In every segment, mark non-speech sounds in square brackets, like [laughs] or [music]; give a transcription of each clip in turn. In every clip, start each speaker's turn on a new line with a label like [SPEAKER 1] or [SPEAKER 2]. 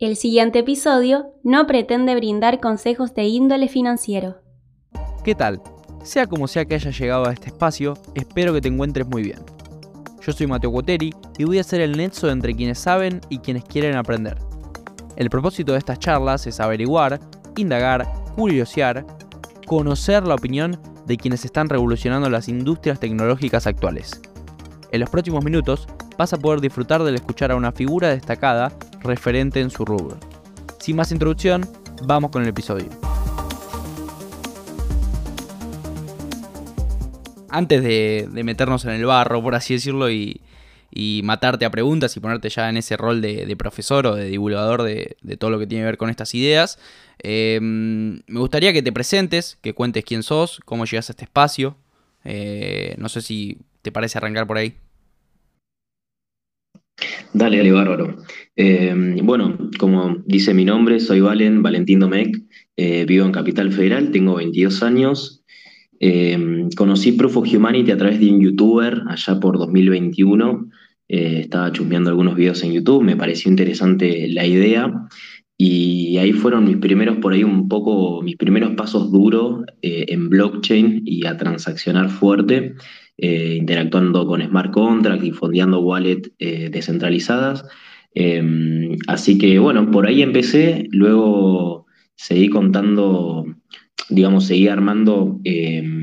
[SPEAKER 1] El siguiente episodio no pretende brindar consejos de índole financiero.
[SPEAKER 2] ¿Qué tal? Sea como sea que hayas llegado a este espacio, espero que te encuentres muy bien. Yo soy Mateo Coteri y voy a ser el nexo entre quienes saben y quienes quieren aprender. El propósito de estas charlas es averiguar, indagar, curiosear, conocer la opinión de quienes están revolucionando las industrias tecnológicas actuales. En los próximos minutos vas a poder disfrutar del escuchar a una figura destacada referente en su rubro. Sin más introducción, vamos con el episodio. Antes de, meternos en el barro, por así decirlo, y, matarte a preguntas y ponerte ya en ese rol de, profesor o de divulgador de, todo lo que tiene que ver con estas ideas, eh, me gustaría que te presentes, que cuentes quién sos, cómo llegas a este espacio. Eh, no sé si te parece arrancar por ahí.
[SPEAKER 3] Dale, dale, bárbaro. Eh, bueno, como dice mi nombre, soy Valen, Valentín Domecq, vivo en Capital Federal, tengo 22 años. conocí Proof of Humanity a través de un youtuber allá por 2021. estaba chusmeando algunos videos en YouTube, me pareció interesante la idea y ahí fueron mis primeros, por ahí un poco, mis primeros pasos duros eh, en blockchain y a transaccionar fuerte, eh, interactuando con smart contracts y fondeando wallets eh, descentralizadas. Em, así que bueno, por ahí empecé, luego seguí contando, digamos, seguí armando em,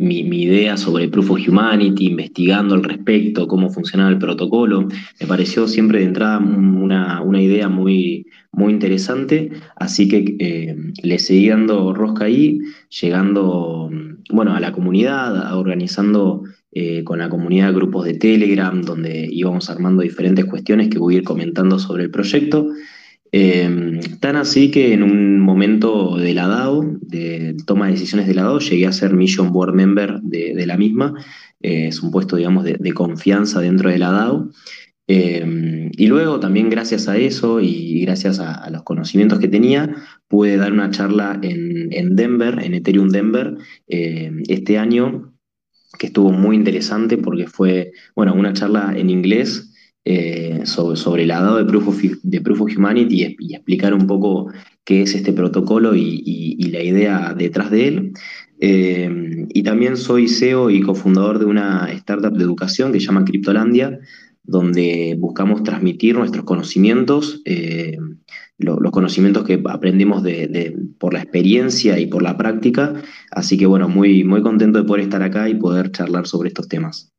[SPEAKER 3] mi, idea sobre Proof of Humanity, investigando al respecto, cómo funcionaba el protocolo. Me pareció siempre de entrada una, idea muy, muy interesante, así que eh, le seguí dando rosca ahí, llegando bueno, a la comunidad, organizando eh, con la comunidad grupos de Telegram, donde íbamos armando diferentes cuestiones que voy a ir comentando sobre el proyecto. Em, tan así que en un momento de la DAO, de toma de decisiones de la DAO, llegué a ser Mission Board Member de, la misma. Eh, es un puesto, digamos, de, confianza dentro de la DAO. Em, y luego también gracias a eso y gracias a, los conocimientos que tenía, pude dar una charla en, Denver, en Ethereum Denver, em, este año, que estuvo muy interesante porque fue, bueno, una charla en inglés eh, sobre, el dado de Proof of, Humanity y, explicar un poco qué es este protocolo y, la idea detrás de él. Eh, y también soy CEO y cofundador de una startup de educación que se llama Cryptolandia, donde buscamos transmitir nuestros conocimientos, eh, los conocimientos que aprendemos de, por la experiencia y por la práctica. Así que bueno, muy, muy contento de poder estar acá y poder charlar sobre estos temas.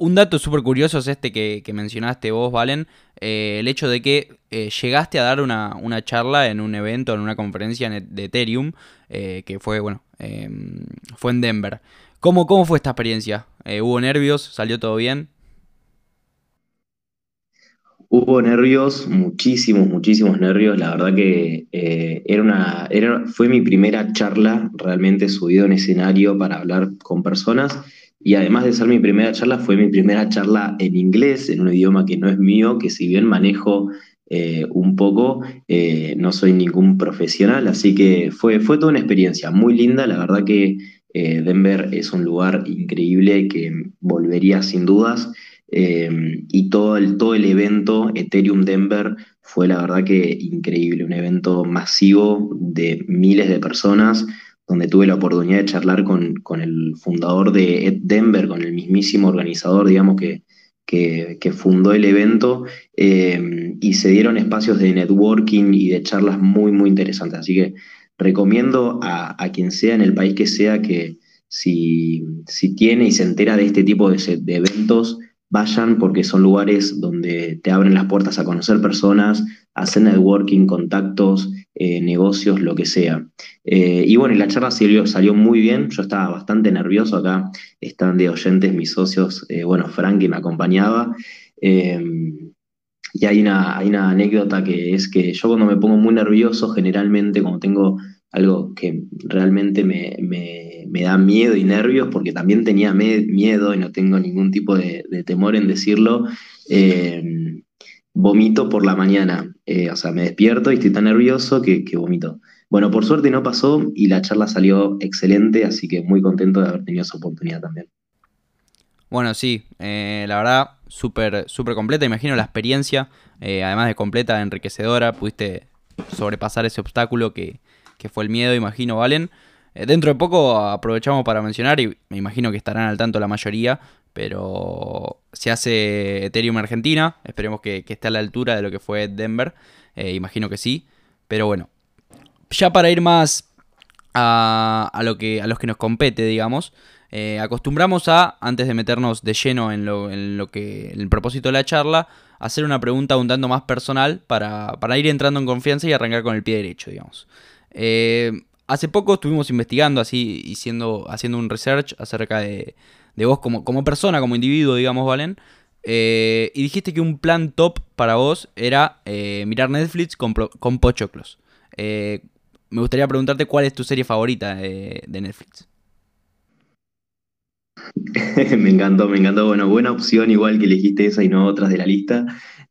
[SPEAKER 2] Un dato súper curioso es este que, mencionaste vos, Valen, eh, el hecho de que eh, llegaste a dar una, charla en un evento, en una conferencia de Ethereum, eh, que fue, bueno, em, fue en Denver. ¿Cómo, ¿Cómo fue esta experiencia? ¿Hubo nervios? ¿Salió todo bien?
[SPEAKER 3] Hubo nervios, muchísimos, muchísimos nervios. La verdad que era una, era, fue mi primera charla realmente subido en escenario para hablar con personas y además de ser mi primera charla, fue mi primera charla en inglés, en un idioma que no es mío, que si bien manejo eh, un poco, eh, no soy ningún profesional, así que fue, fue toda una experiencia muy linda, la verdad que eh, Denver es un lugar increíble que volvería sin dudas, y todo el, todo el evento Ethereum Denver fue la verdad que increíble, un evento masivo de miles de personas, donde tuve la oportunidad de charlar con, el fundador de Denver, con el mismísimo organizador, digamos, que, que, fundó el evento, eh, y se dieron espacios de networking y de charlas muy, muy interesantes. Así que recomiendo a, quien sea en el país que sea que si, si tiene y se entera de este tipo de eventos, vayan porque son lugares donde te abren las puertas a conocer personas, hacer networking, contactos, eh, negocios, lo que sea. Eh, y bueno, la charla salió, salió, muy bien, yo estaba bastante nervioso acá, están de oyentes mis socios, eh, bueno, Frank que me acompañaba. y hay una, anécdota que es que yo cuando me pongo muy nervioso, generalmente cuando tengo algo que realmente me, da miedo y nervios, porque también tenía miedo y no tengo ningún tipo de, temor en decirlo, vomito por la mañana. Eh, o sea, me despierto y estoy tan nervioso que, vomito. Bueno, por suerte no pasó y la charla salió excelente, así que muy contento de haber tenido esa oportunidad también.
[SPEAKER 2] Bueno, sí, eh, la verdad, súper súper completa, imagino la experiencia, eh, además de completa, enriquecedora, pudiste sobrepasar ese obstáculo que, que fue el miedo, imagino, Valen. Eh, dentro de poco aprovechamos para mencionar, y me imagino que estarán al tanto la mayoría, pero se hace Ethereum Argentina, esperemos que, esté a la altura de lo que fue Denver, eh, imagino que sí, pero bueno, ya para ir más a, a, lo que, a los que nos compete, digamos, eh, acostumbramos a, antes de meternos de lleno en lo, en lo que el propósito de la charla, hacer una pregunta un tanto más personal para, para ir entrando en confianza y arrancar con el pie derecho, digamos. Eh, hace poco estuvimos investigando así y haciendo un research acerca de, de vos como, como, persona, como individuo, digamos, Valen. Eh, y dijiste que un plan top para vos era mirar Netflix con, con pochoclos. me gustaría preguntarte cuál es tu serie favorita de Netflix. [laughs]
[SPEAKER 3] me encantó, me encantó. Bueno, buena opción, igual que elegiste esa y no otras de la lista.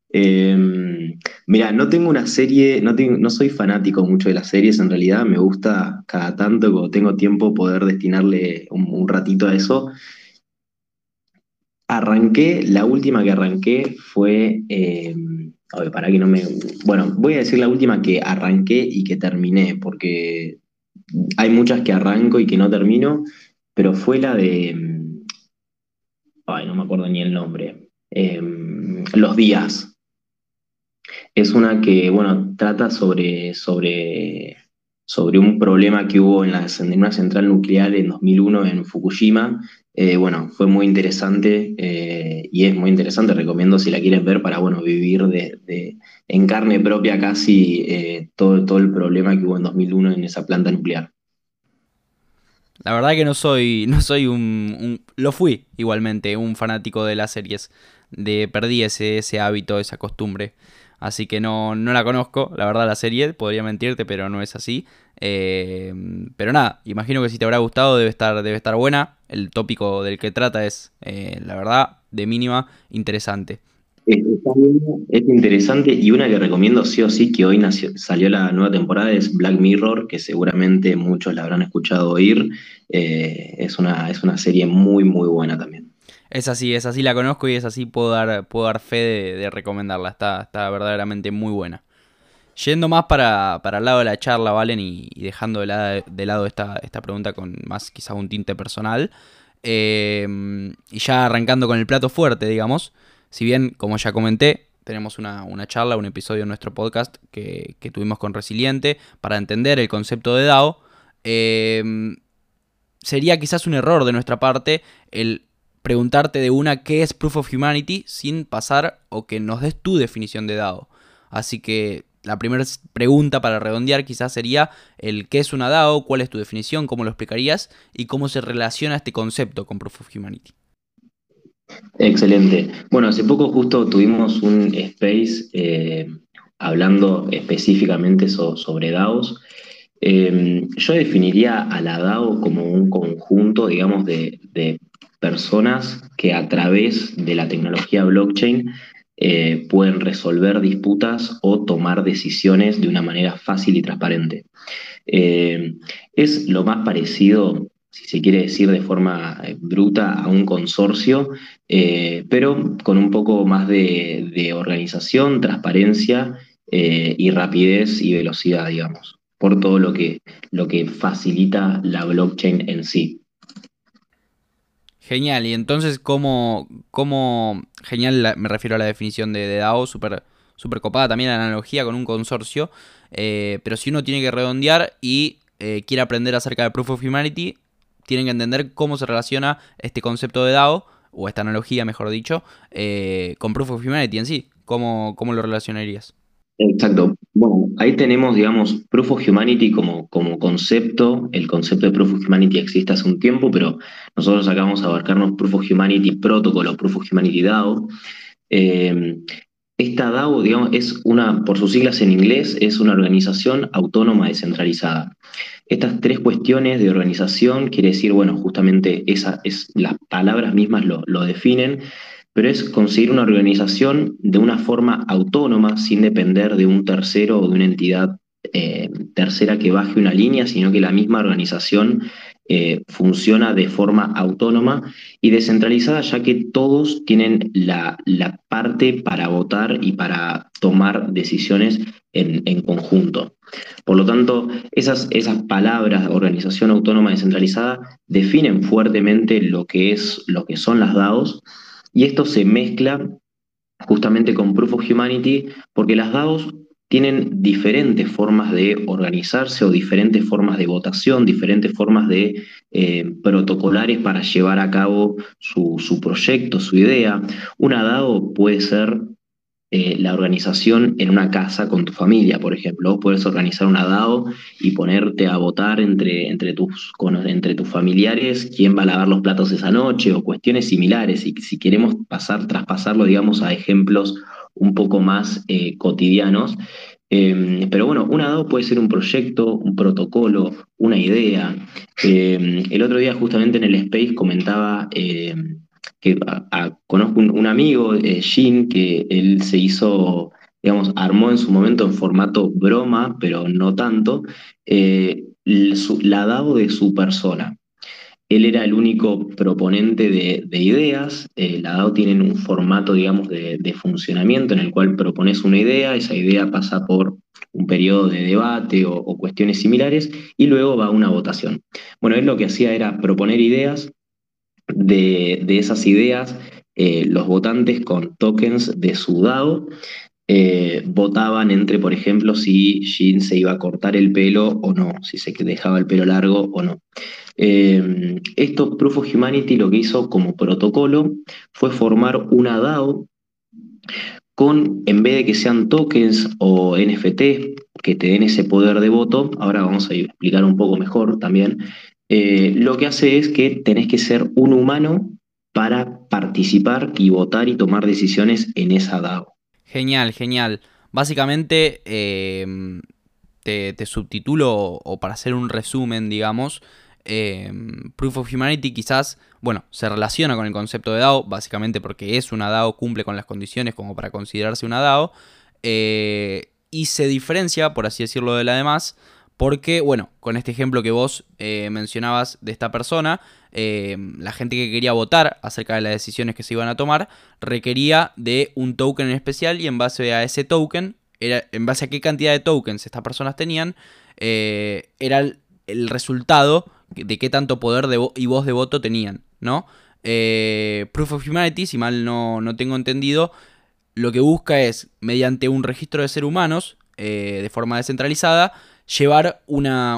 [SPEAKER 3] Em, mira, no tengo una serie, no, soy fanático mucho de las series, en realidad me gusta cada tanto, cuando tengo tiempo, poder destinarle un, ratito a eso. Arranqué, la última que arranqué fue, eh, para que no me... Bueno, voy a decir la última que arranqué y que terminé, porque hay muchas que arranco y que no termino, pero fue la de ay, no me acuerdo ni el nombre, em, Los días. Es una que, bueno, trata sobre, sobre, sobre un problema que hubo en, la, una central nuclear en 2001 en Fukushima. Eh, bueno, fue muy interesante eh, y es muy interesante, recomiendo si la quieren ver para, bueno, vivir de, en carne propia casi eh, todo, todo el problema que hubo en 2001 en esa planta nuclear.
[SPEAKER 2] La verdad que no soy, no soy un, Lo fui igualmente, un fanático de las series. De, perdí ese, ese hábito, esa costumbre. Así que no, no la conozco, la verdad, la serie. Podría mentirte, pero no es así. Eh, pero nada, imagino que si te habrá gustado debe estar, debe estar buena. El tópico del que trata es, eh, la verdad, de mínima, interesante.
[SPEAKER 3] Es interesante y una que recomiendo sí o sí que hoy salió la nueva temporada es Black Mirror, que seguramente muchos la habrán escuchado oír. Eh, es, una, es una serie muy, muy buena también.
[SPEAKER 2] Es así, es así, la conozco y es así, puedo dar, puedo dar fe de, recomendarla. Está, está verdaderamente muy buena. Yendo más para, el lado de la charla, Valen, y, dejando de, lado esta, esta pregunta con más quizás un tinte personal. Eh, y ya arrancando con el plato fuerte, digamos. Si bien, como ya comenté, tenemos una, charla, un episodio en nuestro podcast que, tuvimos con Resiliente para entender el concepto de DAO, em, sería quizás un error de nuestra parte el preguntarte de una qué es Proof of Humanity sin pasar o que nos des tu definición de DAO. Así que la primera pregunta para redondear quizás sería el qué es una DAO, cuál es tu definición, cómo lo explicarías y cómo se relaciona este concepto con Proof of Humanity.
[SPEAKER 3] Excelente. Bueno, hace poco justo tuvimos un space eh, hablando específicamente sobre DAOs. Eh, yo definiría a la DAO como un conjunto, digamos, de, personas que a través de la tecnología blockchain eh, pueden resolver disputas o tomar decisiones de una manera fácil y transparente. es lo más parecido si se quiere decir de forma eh, bruta, a un consorcio, eh, pero con un poco más de, organización, transparencia eh, y rapidez y velocidad, digamos, por todo lo que, lo que facilita la blockchain en sí.
[SPEAKER 2] Genial, y entonces, ¿cómo, cómo genial me refiero a la definición de, DAO, súper super copada también la analogía con un consorcio, pero si uno tiene que redondear y quiere aprender acerca de Proof of Humanity, tienen que entender cómo se relaciona este concepto de DAO, o esta analogía, mejor dicho, eh, con Proof of Humanity en sí. ¿Cómo, cómo lo relacionarías?
[SPEAKER 3] Exacto. Bueno, ahí tenemos, digamos, Proof of Humanity como, como concepto. El concepto de Proof of Humanity existe hace un tiempo, pero nosotros acabamos a abarcarnos Proof of Humanity Protocol o Proof of Humanity DAO. Eh, esta DAO, digamos, es una, por sus siglas en inglés, es una organización autónoma descentralizada. Estas tres cuestiones de organización quiere decir, bueno, justamente esa es, las palabras mismas lo, definen, pero es conseguir una organización de una forma autónoma, sin depender de un tercero o de una entidad eh, tercera que baje una línea, sino que la misma organización eh, funciona de forma autónoma y descentralizada, ya que todos tienen la, parte para votar y para tomar decisiones en, conjunto. Por lo tanto, esas, esas palabras, organización autónoma descentralizada, definen fuertemente lo que, es, lo que son las DAOs y esto se mezcla justamente con Proof of Humanity porque las DAOs tienen diferentes formas de organizarse o diferentes formas de votación, diferentes formas de eh, protocolares para llevar a cabo su, proyecto, su idea. Una DAO puede ser eh, la organización en una casa con tu familia, por ejemplo. puedes organizar una DAO y ponerte a votar entre, entre, tus, entre tus familiares quién va a lavar los platos esa noche o cuestiones similares. Y si queremos pasar, traspasarlo, digamos, a ejemplos un poco más eh, cotidianos. Em, pero bueno, una DAO puede ser un proyecto, un protocolo, una idea. Em, el otro día justamente en el Space comentaba que conozco un, amigo, eh, que él se hizo, digamos, armó en su momento en formato broma, pero no tanto, eh, la DAO de su persona. Él era el único proponente de, ideas. Eh, la DAO tiene un formato, digamos, de, funcionamiento en el cual propones una idea, esa idea pasa por un periodo de debate o, cuestiones similares y luego va una votación. Bueno, él lo que hacía era proponer ideas, de, esas ideas eh, los votantes con tokens de su DAO eh, votaban entre, por ejemplo, si Jin se iba a cortar el pelo o no, si se dejaba el pelo largo o no. Eh, esto, Proof of Humanity, lo que hizo como protocolo fue formar una DAO con, en vez de que sean tokens o NFT que te den ese poder de voto, ahora vamos a explicar un poco mejor también, eh, lo que hace es que tenés que ser un humano para participar y votar y tomar decisiones en esa DAO.
[SPEAKER 2] Genial, genial. Básicamente, em, te, subtitulo o para hacer un resumen, digamos, em, Proof of Humanity quizás, bueno, se relaciona con el concepto de DAO, básicamente porque es una DAO, cumple con las condiciones como para considerarse una DAO, eh, y se diferencia, por así decirlo, de la demás, porque, bueno, con este ejemplo que vos eh, mencionabas de esta persona, eh, la gente que quería votar acerca de las decisiones que se iban a tomar requería de un token en especial y en base a ese token, era, en base a qué cantidad de tokens estas personas tenían, eh, era el, resultado de qué tanto poder de y voz de voto tenían, ¿no? Proof of Humanity, si mal no, no, tengo entendido, lo que busca es, mediante un registro de seres humanos, de forma descentralizada, llevar una,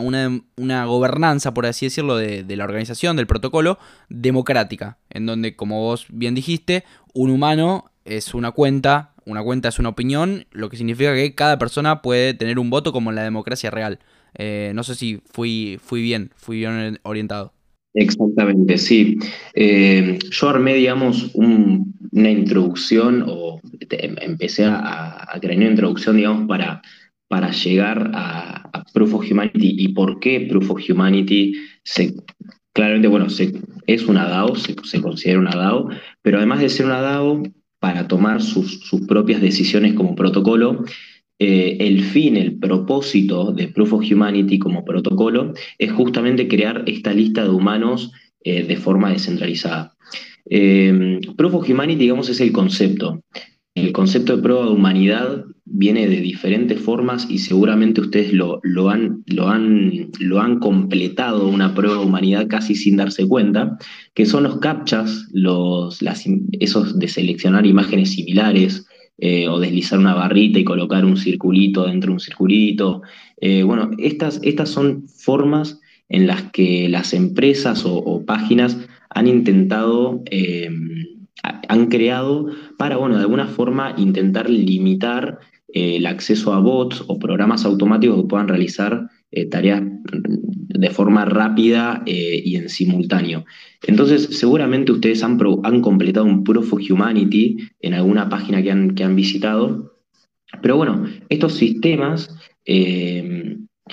[SPEAKER 2] gobernanza, por así decirlo, de, la organización, del protocolo, democrática, en donde, como vos bien dijiste, un humano es una cuenta, una cuenta es una opinión, lo que significa que cada persona puede tener un voto como en la democracia real. Eh, no sé si fui, fui bien, fui bien orientado.
[SPEAKER 3] Exactamente, sí. Eh, yo armé, digamos, una introducción o empecé a, a crear una introducción, digamos, para para llegar a, Proof of Humanity y por qué Proof of Humanity se, claramente, bueno, es una DAO, se, considera una DAO, pero además de ser una DAO, para tomar sus, propias decisiones como protocolo, eh, el fin, el propósito de Proof of Humanity como protocolo es justamente crear esta lista de humanos eh, de forma descentralizada. Eh, Proof of Humanity, digamos, es el concepto. El concepto de prueba de humanidad viene de diferentes formas y seguramente ustedes lo, lo, han, lo, han, lo han completado una prueba de humanidad casi sin darse cuenta, que son los captchas, los, esos de seleccionar imágenes similares eh, o deslizar una barrita y colocar un circulito dentro de un circulito. Eh, bueno, estas, estas son formas en las que las empresas o, páginas han intentado... Eh, han creado para, bueno, de alguna forma intentar limitar eh, el acceso a bots o programas automáticos que puedan realizar eh, tareas de forma rápida eh, y en simultáneo. Entonces, seguramente ustedes han, han, completado un Proof of Humanity en alguna página que han, que han visitado, pero bueno, estos sistemas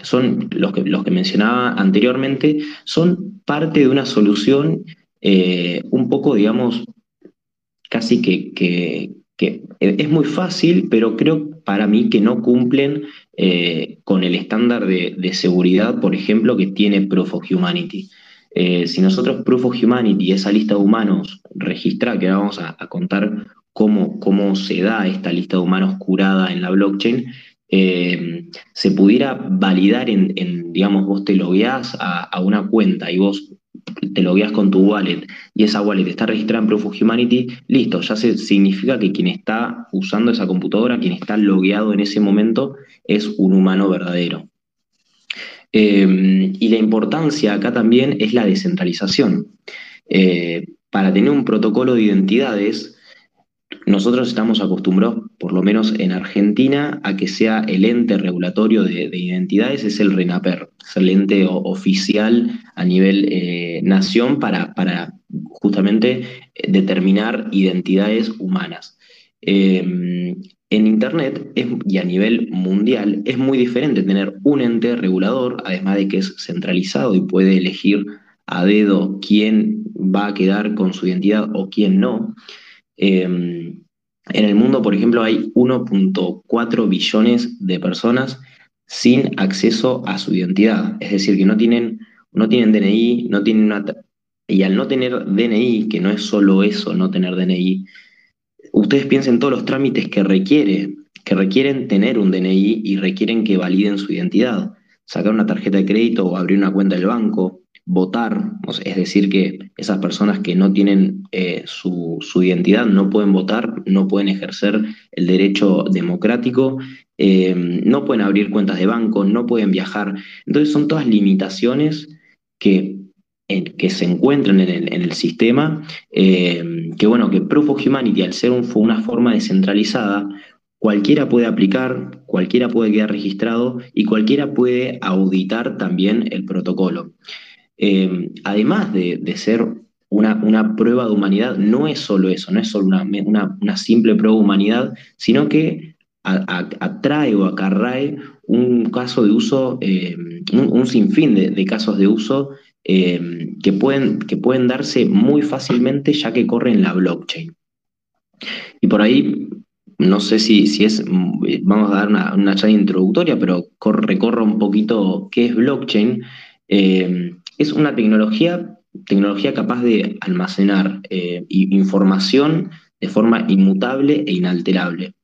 [SPEAKER 3] son los que, los que mencionaba anteriormente, son parte de una solución un poco, digamos, casi que, es muy fácil, pero creo para mí que no cumplen eh, con el estándar de, seguridad, por ejemplo, que tiene Proof of Humanity. Eh, si nosotros Proof of Humanity, esa lista de humanos registra, que ahora vamos a, contar cómo, cómo, se da esta lista de humanos curada en la blockchain, eh, se pudiera validar en, digamos, vos te logueás a, a una cuenta y vos te logueas con tu wallet y esa wallet está registrada en Proof of Humanity, listo, ya se significa que quien está usando esa computadora, quien está logueado en ese momento, es un humano verdadero. Eh, y la importancia acá también es la descentralización. Eh, para tener un protocolo de identidades, nosotros estamos acostumbrados, por lo menos en Argentina, a que sea el ente regulatorio de, identidades, es el RENAPER, es el ente oficial a nivel eh, nación para, justamente eh, determinar identidades humanas. Em, en Internet y a nivel mundial es muy diferente tener un ente regulador, además de que es centralizado y puede elegir a dedo quién va a quedar con su identidad o quién no. Em, en el mundo, por ejemplo, hay 1.4 billones de personas sin acceso a su identidad, es decir, que no tienen, no tienen DNI, no tienen una... Y al no tener DNI, que no es solo eso, no tener DNI, ustedes piensen todos los trámites que requiere, que requieren tener un DNI y requieren que validen su identidad. Sacar una tarjeta de crédito o abrir una cuenta del banco, votar, es decir, que esas personas que no tienen eh, su, identidad no pueden votar, no pueden ejercer el derecho democrático, eh, no pueden abrir cuentas de banco, no pueden viajar. Entonces son todas limitaciones que, que se encuentran en el, sistema, eh, que bueno, que Proof of Humanity, al ser una forma descentralizada, cualquiera puede aplicar, cualquiera puede quedar registrado y cualquiera puede auditar también el protocolo. Eh, además de, ser una, prueba de humanidad, no es solo eso, no es solo una, simple prueba de humanidad, sino que atrae o acarrae un caso de uso, eh, un, sinfín de, casos de uso eh, que, pueden, que pueden darse muy fácilmente ya que corren la blockchain. Y por ahí no sé si, si, es, vamos a dar una, una charla introductoria, pero recorro un poquito qué es blockchain. Es una tecnología, tecnología capaz de almacenar eh, información de forma inmutable e inalterable.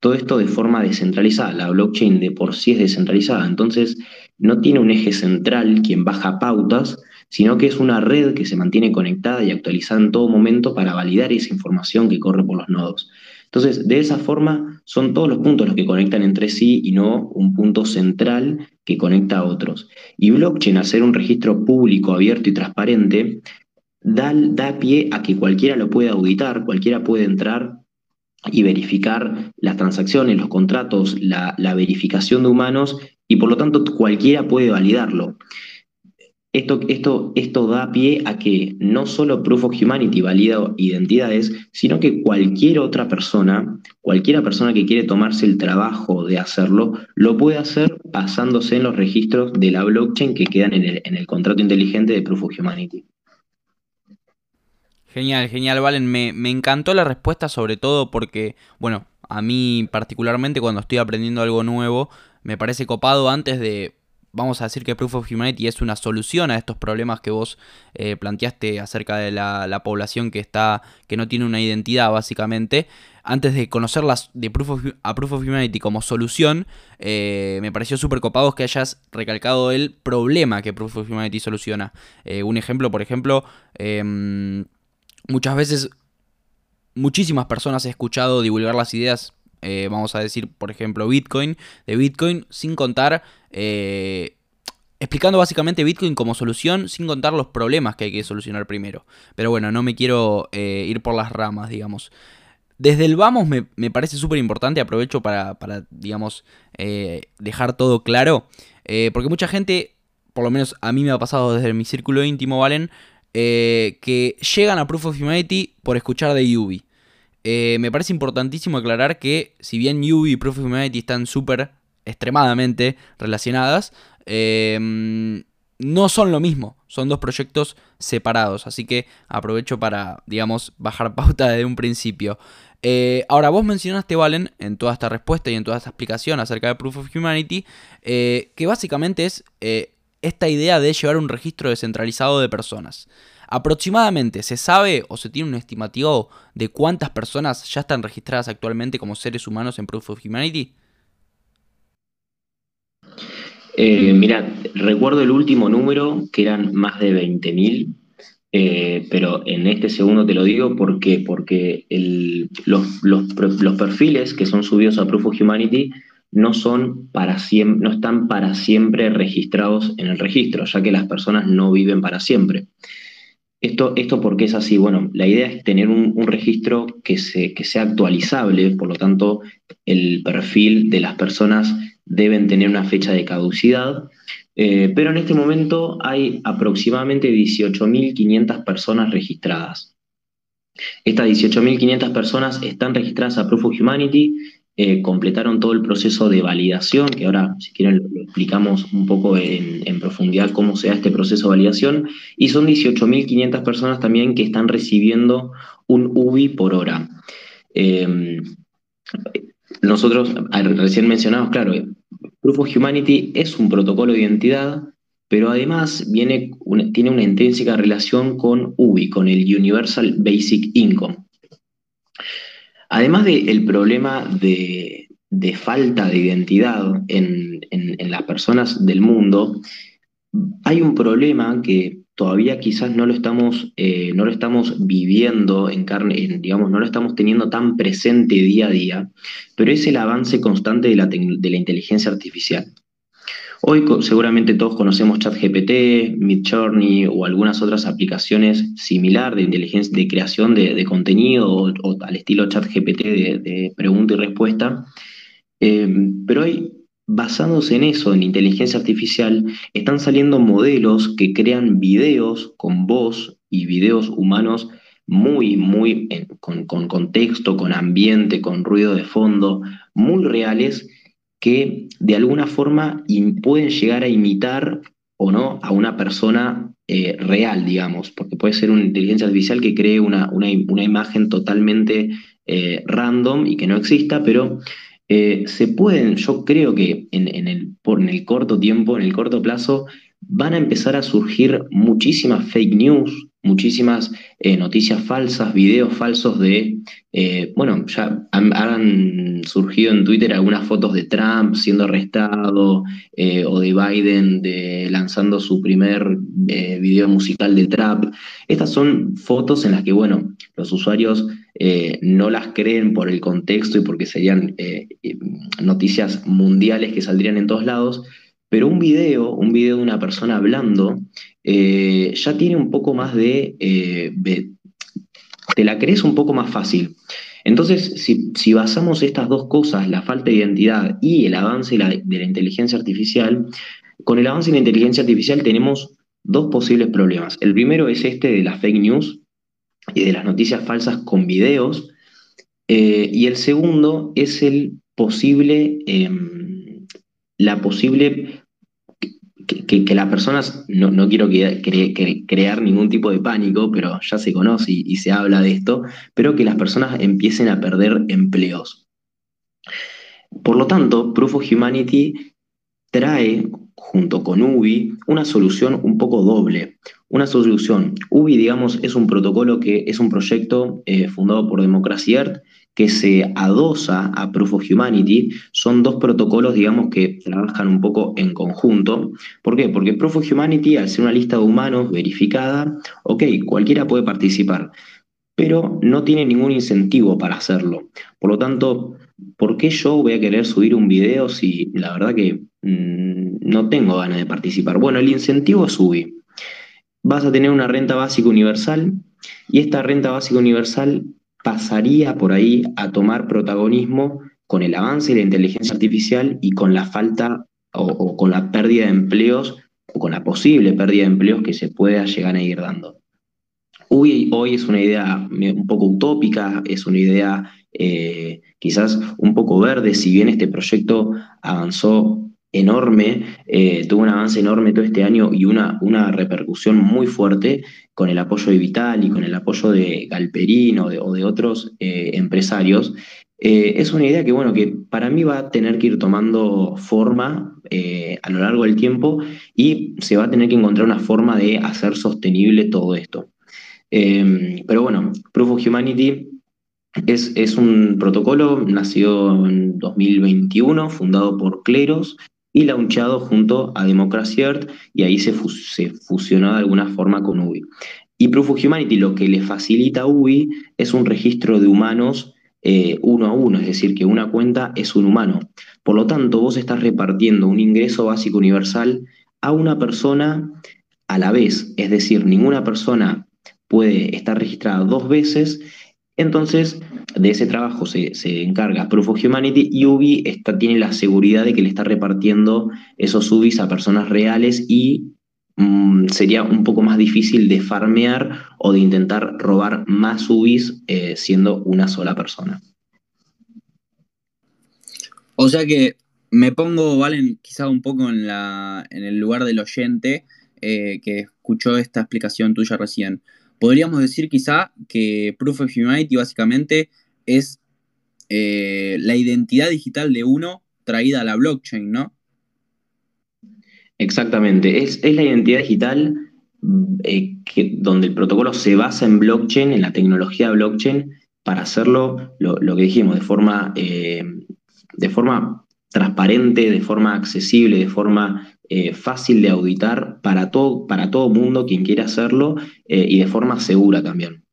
[SPEAKER 3] Todo esto de forma descentralizada. La blockchain de por sí es descentralizada, entonces no tiene un eje central quien baja pautas, sino que es una red que se mantiene conectada y actualizada en todo momento para validar esa información que corre por los nodos. Entonces, de esa forma, son todos los puntos los que conectan entre sí y no un punto central que conecta a otros. Y blockchain, al ser un registro público, abierto y transparente, da, pie a que cualquiera lo pueda auditar, cualquiera puede entrar y verificar las transacciones, los contratos, la verificación de humanos y por lo tanto cualquiera puede validarlo. Esto, esto, esto, da pie a que no solo Proof of Humanity valida identidades, sino que cualquier otra persona, cualquiera persona que quiere tomarse el trabajo de hacerlo, lo puede hacer basándose en los registros de la blockchain que quedan en el, en el contrato inteligente de Proof of Humanity.
[SPEAKER 2] Genial, genial, Valen. Me, me encantó la respuesta, sobre todo porque, bueno, a mí particularmente cuando estoy aprendiendo algo nuevo, me parece copado antes de vamos a decir que Proof of Humanity es una solución a estos problemas que vos eh, planteaste acerca de la, población que está que no tiene una identidad básicamente. Antes de conocerlas de Proof a Proof of Humanity como solución eh, me pareció súper copado que hayas recalcado el problema que Proof of Humanity soluciona. Eh, un ejemplo por ejemplo em, muchas veces muchísimas personas he escuchado divulgar las ideas vamos a decir, por ejemplo, Bitcoin, de Bitcoin, sin contar, eh, explicando básicamente Bitcoin como solución, sin contar los problemas que hay que solucionar primero. Pero bueno, no me quiero eh, ir por las ramas, digamos. Desde el vamos me, parece súper importante, aprovecho para, para digamos, dejar todo claro, porque mucha gente, por lo menos a mí me ha pasado desde mi círculo íntimo, ¿valen? que llegan a Proof of Humanity por escuchar de Yubi. Eh, me parece importantísimo aclarar que si bien Yubi y Proof of Humanity están súper extremadamente relacionadas, em, no son lo mismo, son dos proyectos separados, así que aprovecho para, digamos, bajar [laughs] pauta desde un principio. Eh, ahora, vos mencionaste, Valen, en toda esta respuesta y en toda esta explicación acerca de Proof of Humanity, eh, que básicamente es esta idea de llevar un registro descentralizado de personas. Aproximadamente, ¿se sabe o se tiene un estimativo de cuántas personas ya están registradas actualmente como seres humanos en Proof of Humanity?
[SPEAKER 3] Eh, mira, recuerdo el último número, que eran más de 20.000, eh, pero en este segundo te lo digo porque, porque los, los, perfiles que son subidos a Proof of Humanity no, son para siempre, no están para siempre registrados en el registro, ya que las personas no viven para siempre. Esto, esto porque es así, bueno, la idea es tener un, registro que, se, que sea actualizable, por lo tanto, el perfil de las personas deben tener una fecha de caducidad, eh, pero en este momento hay aproximadamente 18.500 personas registradas. Estas 18.500 personas están registradas a Proof of Humanity eh, completaron todo el proceso de validación, que ahora, si quieren, lo, explicamos un poco en, profundidad cómo se da este proceso de validación, y son 18.500 personas también que están recibiendo un UBI por hora. Eh, nosotros, recién mencionamos, claro, Proof of Humanity es un protocolo de identidad, pero además viene tiene una intrínseca relación con UBI, con el Universal Basic Income. Además del problema de, falta de identidad en, las personas del mundo, hay un problema que todavía quizás no lo estamos, eh, no lo estamos viviendo en carne, digamos, no lo estamos teniendo tan presente día a día, pero es el avance constante de la, de la inteligencia artificial. Hoy seguramente todos conocemos ChatGPT, Midjourney o algunas otras aplicaciones similar de inteligencia, de creación de, contenido o, al estilo ChatGPT de, de pregunta y respuesta. Eh, pero hoy, basándose en eso, en inteligencia artificial, están saliendo modelos que crean videos con voz y videos humanos muy, muy con, con contexto, con ambiente, con ruido de fondo, muy reales que de alguna forma pueden llegar a imitar o no a una persona eh, real, digamos, porque puede ser una inteligencia artificial que cree una, imagen totalmente eh, random y que no exista, pero eh, se pueden, yo creo que en, el, por, en el corto tiempo, en el corto plazo, van a empezar a surgir muchísimas fake news, muchísimas eh, noticias falsas, videos falsos de, eh, bueno, ya han, surgido en Twitter algunas fotos de Trump siendo arrestado eh, o de Biden de, lanzando su primer video musical de trap. Estas son fotos en las que, bueno, los usuarios no las creen por el contexto y porque serían noticias mundiales que saldrían en todos lados, pero un video, un video de una persona hablando, eh, ya tiene un poco más de, eh, Te la crees un poco más fácil. Entonces, si, basamos estas dos cosas, la falta de identidad y el avance de la, de la inteligencia artificial, con el avance de la inteligencia artificial tenemos dos posibles problemas. El primero es este de las fake news y de las noticias falsas con videos. Eh, y el segundo es el posible, em, la posible que, las personas, no, quiero crear ningún tipo de pánico, pero ya se conoce y, se habla de esto, pero que las personas empiecen a perder empleos. Por lo tanto, Proof of Humanity trae, junto con UBI, una solución un poco doble. Una solución, UBI, digamos, es un protocolo que es un proyecto eh, fundado por Democracy Earth que se adosa a Proof of Humanity, son dos protocolos, digamos, que trabajan un poco en conjunto. ¿Por qué? Porque Proof of Humanity, al ser una lista de humanos verificada, ok, cualquiera puede participar, pero no tiene ningún incentivo para hacerlo. Por lo tanto, ¿por qué yo voy a querer subir un video si la verdad que mm, no tengo ganas de participar? Bueno, el incentivo es subir. Vas a tener una renta básica universal y esta renta básica universal pasaría por ahí a tomar protagonismo con el avance de la inteligencia artificial y con la falta o, con la pérdida de empleos o con la posible pérdida de empleos que se pueda llegar a ir dando. Hoy, hoy es una idea un poco utópica, es una idea eh, quizás un poco verde, si bien este proyecto avanzó enorme, eh, tuvo un avance enorme todo este año y una, una repercusión muy fuerte con el apoyo de Vital y con el apoyo de Galperín o de, otros eh, empresarios. Eh, es una idea que, bueno, que para mí va a tener que ir tomando forma a lo largo del tiempo y se va a tener que encontrar una forma de hacer sostenible todo esto. Eh, pero bueno, Proof of Humanity es, es, un protocolo nacido en 2021, fundado por Cleros y launchado junto a Democracy y ahí se, se fusionó de alguna forma con UBI. Y Proof of Humanity lo que le facilita a UBI es un registro de humanos eh, uno a uno, es decir, que una cuenta es un humano. Por lo tanto, vos estás repartiendo un ingreso básico universal a una persona a la vez, es decir, ninguna persona puede estar registrada dos veces. Entonces, de ese trabajo se, encarga Proof of Humanity y UBI está, tiene la seguridad de que le está repartiendo esos UBIs a personas reales y Mm, sería un poco más difícil de farmear o de intentar robar más UBIs eh, siendo una sola persona.
[SPEAKER 2] O sea que me pongo, Valen, quizá un poco en, la, en el lugar del oyente eh, que escuchó esta explicación tuya recién. Podríamos decir quizá que Proof of Humanity básicamente es eh, la identidad digital de uno traída a la blockchain, ¿no?
[SPEAKER 3] Exactamente, es, la identidad digital eh, donde el protocolo se basa en blockchain, en la tecnología blockchain, para hacerlo lo, que dijimos, de forma, eh, de forma transparente, de forma accesible, de forma eh, fácil de auditar para todo, para todo mundo quien quiera hacerlo y de forma segura también.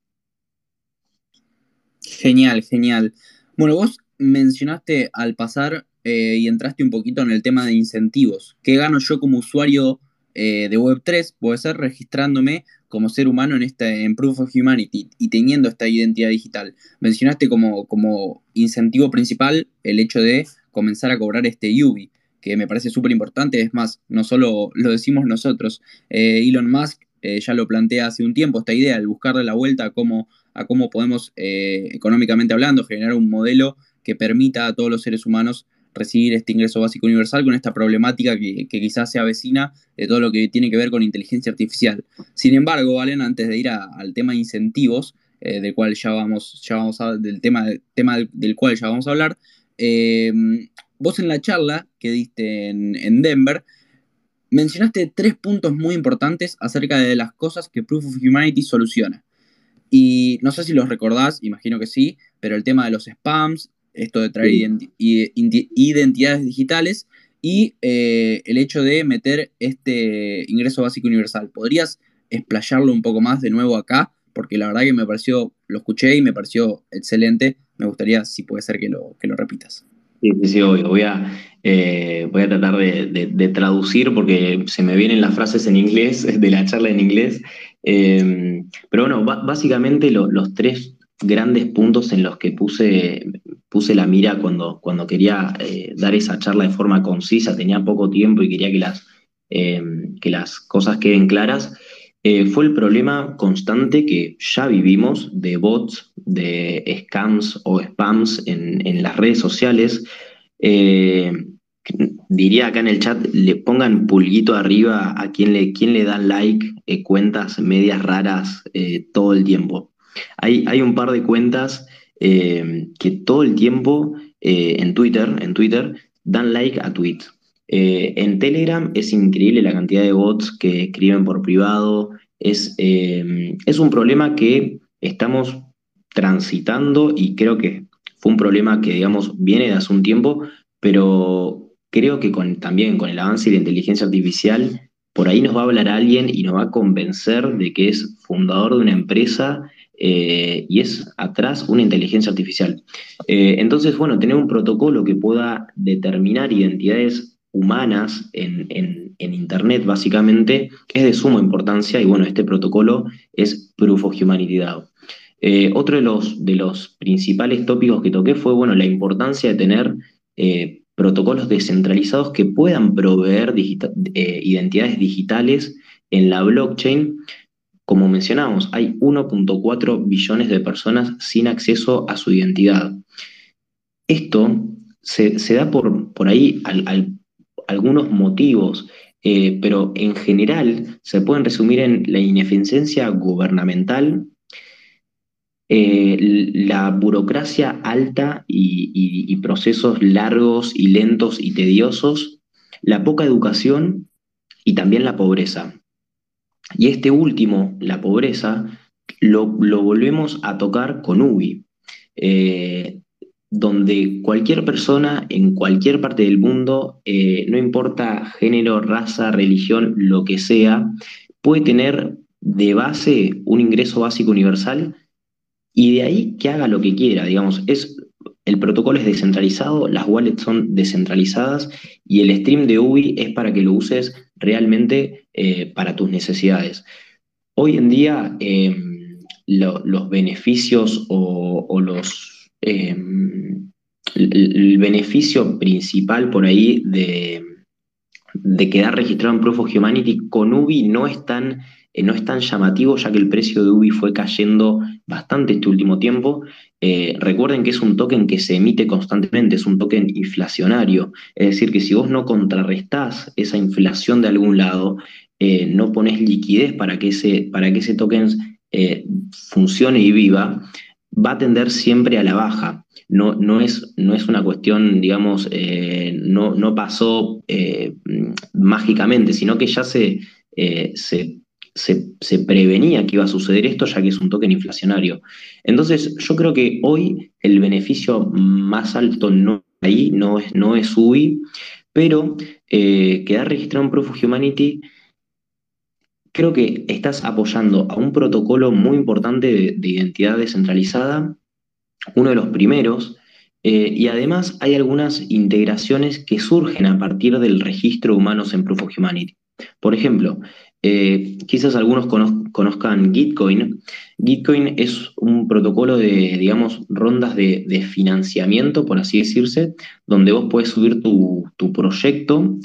[SPEAKER 2] Genial, genial. Bueno, vos mencionaste al pasar eh, y entraste un poquito en el tema de incentivos. ¿Qué gano yo como usuario eh, de Web3? Puede ser registrándome como ser humano en, este, en Proof of Humanity y teniendo esta identidad digital. Mencionaste como, como incentivo principal el hecho de comenzar a cobrar este UBI, que me parece súper importante. Es más, no solo lo decimos nosotros, eh, Elon Musk ya lo plantea hace un tiempo, esta idea, el buscarle la vuelta a cómo, a cómo podemos, económicamente hablando, generar un modelo que permita a todos los seres humanos recibir este ingreso básico universal con esta problemática que, quizás se avecina de todo lo que tiene que ver con inteligencia artificial. Sin embargo, Valen, antes de ir al tema de incentivos, eh, del cual ya vamos, ya vamos a, del tema, tema del cual ya vamos a hablar, eh, vos en la charla que diste en, Denver, mencionaste tres puntos muy importantes acerca de las cosas que Proof of Humanity soluciona. Y no sé si los recordás, imagino que sí, pero el tema de los spams, esto de traer identidades digitales y eh, el hecho de meter este ingreso básico universal. ¿Podrías explayarlo un poco más de nuevo acá? Porque la verdad que me pareció, lo escuché y me pareció excelente. Me gustaría, si puede ser, que lo, que lo repitas.
[SPEAKER 3] Sí, sí, obvio. Voy a, eh, voy a tratar de, traducir porque se me vienen las frases en inglés, [laughs] de la charla en inglés. Eh, pero bueno, básicamente los tres grandes puntos en los que puse, puse la mira cuando, cuando quería eh, dar esa charla de forma concisa, tenía poco tiempo y quería que las, eh, que las cosas queden claras, eh, fue el problema constante que ya vivimos de bots, de scams o spams en, las redes sociales. diría acá en el chat, le pongan pulguito arriba a quien le, quien le da like cuentas medias raras todo el tiempo. Hay, hay un par de cuentas eh, que todo el tiempo eh, en Twitter, en Twitter, dan like a tweets. Eh, en Telegram es increíble la cantidad de bots que escriben por privado. Es, es un problema que estamos transitando y creo que fue un problema que, digamos, viene de hace un tiempo, pero creo que también con el avance de la inteligencia artificial, por ahí nos va a hablar alguien y nos va a convencer de que es fundador de una empresa eh, y es atrás una inteligencia artificial. Eh, entonces, bueno, tener un protocolo que pueda determinar identidades humanas en, Internet, básicamente, es de suma importancia y bueno, este protocolo es Proof of Humanity. Eh, otro de los, de los principales tópicos que toqué fue, bueno, la importancia de tener protocolos descentralizados que puedan proveer identidades digitales en la blockchain como mencionamos, hay 1.4 billones de personas sin acceso a su identidad. Esto se, da por, por ahí algunos motivos, eh, pero en general se pueden resumir en la ineficiencia gubernamental, eh, la burocracia alta y, procesos largos y lentos y tediosos, la poca educación y también la pobreza. Y este último, la pobreza, lo, volvemos a tocar con UBI, eh, donde cualquier persona en cualquier parte del mundo, eh, no importa género, raza, religión, lo que sea, puede tener de base un ingreso básico universal y de ahí que haga lo que quiera, digamos, es, el protocolo es descentralizado, las wallets son descentralizadas y el stream de UBI es para que lo uses realmente eh, para tus necesidades. Hoy en día em, los beneficios o, los... Em, el, beneficio principal por ahí de, quedar registrado en Proof of Humanity con UBI no es tan eh, no es tan llamativo ya que el precio de UBI fue cayendo bastante este último tiempo. Eh, recuerden que es un token que se emite constantemente, es un token inflacionario, es decir, que si vos no contrarrestás esa inflación de algún lado, eh, no pones liquidez para que ese, para que ese token funcione y viva, va a tender siempre a la baja. No, no, es, no es una cuestión, digamos, no, no, pasó mágicamente, sino que ya se, se se, prevenía que iba a suceder esto, ya que es un token inflacionario. Entonces, yo creo que hoy el beneficio más alto no ahí, no es, no es UBI, pero eh, quedar registrado en Proof of Humanity, creo que estás apoyando a un protocolo muy importante de, identidad descentralizada, uno de los primeros, eh, y además hay algunas integraciones que surgen a partir del registro humanos en Proof of Humanity. Por ejemplo, eh, quizás algunos conozcan Gitcoin. Gitcoin es un protocolo de, digamos, rondas de, financiamiento, por así decirse, donde vos puedes subir tu, proyecto,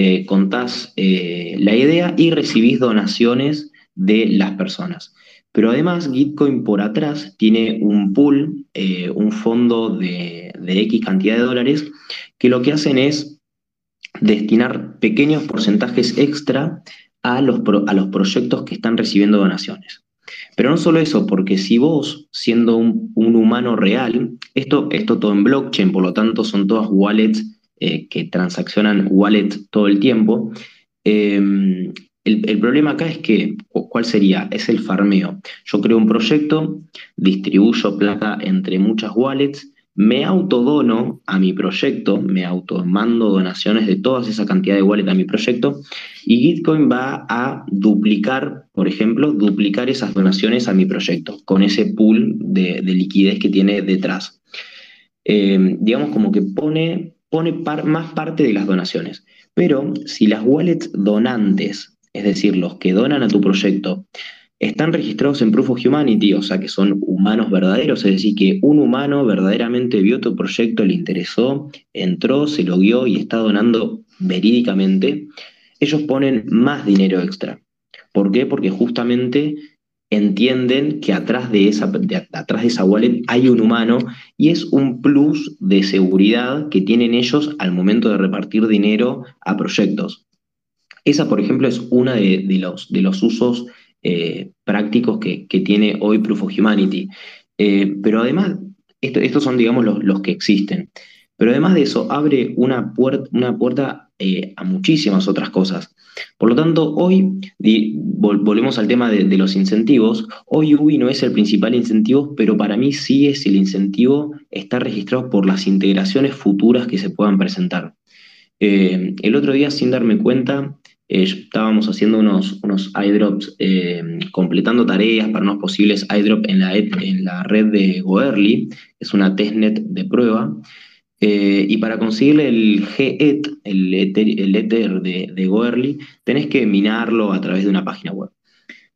[SPEAKER 3] eh, contás eh, la idea y recibís donaciones de las personas. Pero además Gitcoin por atrás tiene un pool, un fondo de, de X cantidad de dólares, que lo que hacen es destinar pequeños porcentajes extra a los, a los proyectos que están recibiendo donaciones. Pero no solo eso, porque si vos, siendo un, humano real, esto, esto todo en blockchain, por lo tanto son todas wallets eh, que transaccionan wallets todo el tiempo, em, el, el, problema acá es que, ¿cuál sería? Es el farmeo. Yo creo un proyecto, distribuyo plata entre muchas wallets, me autodono a mi proyecto, me automando donaciones de toda esa cantidad de wallet a mi proyecto y Gitcoin va a duplicar, por ejemplo, duplicar esas donaciones a mi proyecto con ese pool de, liquidez que tiene detrás. Eh, digamos como que pone, pone más parte de las donaciones. Pero si las wallets donantes, es decir, los que donan a tu proyecto, están registrados en Proof of Humanity, o sea que son humanos verdaderos, es decir, que un humano verdaderamente vio tu proyecto, le interesó, entró, se lo vio y está donando verídicamente, ellos ponen más dinero extra. ¿Por qué? Porque justamente entienden que atrás de, esa, atrás de esa wallet hay un humano y es un plus de seguridad que tienen ellos al momento de repartir dinero a proyectos. Esa, por ejemplo, es una de, los, de los usos eh, prácticos que, tiene hoy Proof of Humanity. Eh, pero además, estos son, digamos, los, que existen. Pero además de eso, abre una, una puerta eh, a muchísimas otras cosas. Por lo tanto, hoy, volvemos al tema de, los incentivos, hoy UBI no es el principal incentivo, pero para mí sí es el incentivo está registrado por las integraciones futuras que se puedan presentar. el otro día, sin darme cuenta, eh, estábamos haciendo unos, unos iDrops, eh, completando tareas para unos posibles iDrops en la, en la red de Goerli, es una testnet de prueba, eh, y para conseguir el GET, el Ether, de, de, Goerli, tenés que minarlo a través de una página web.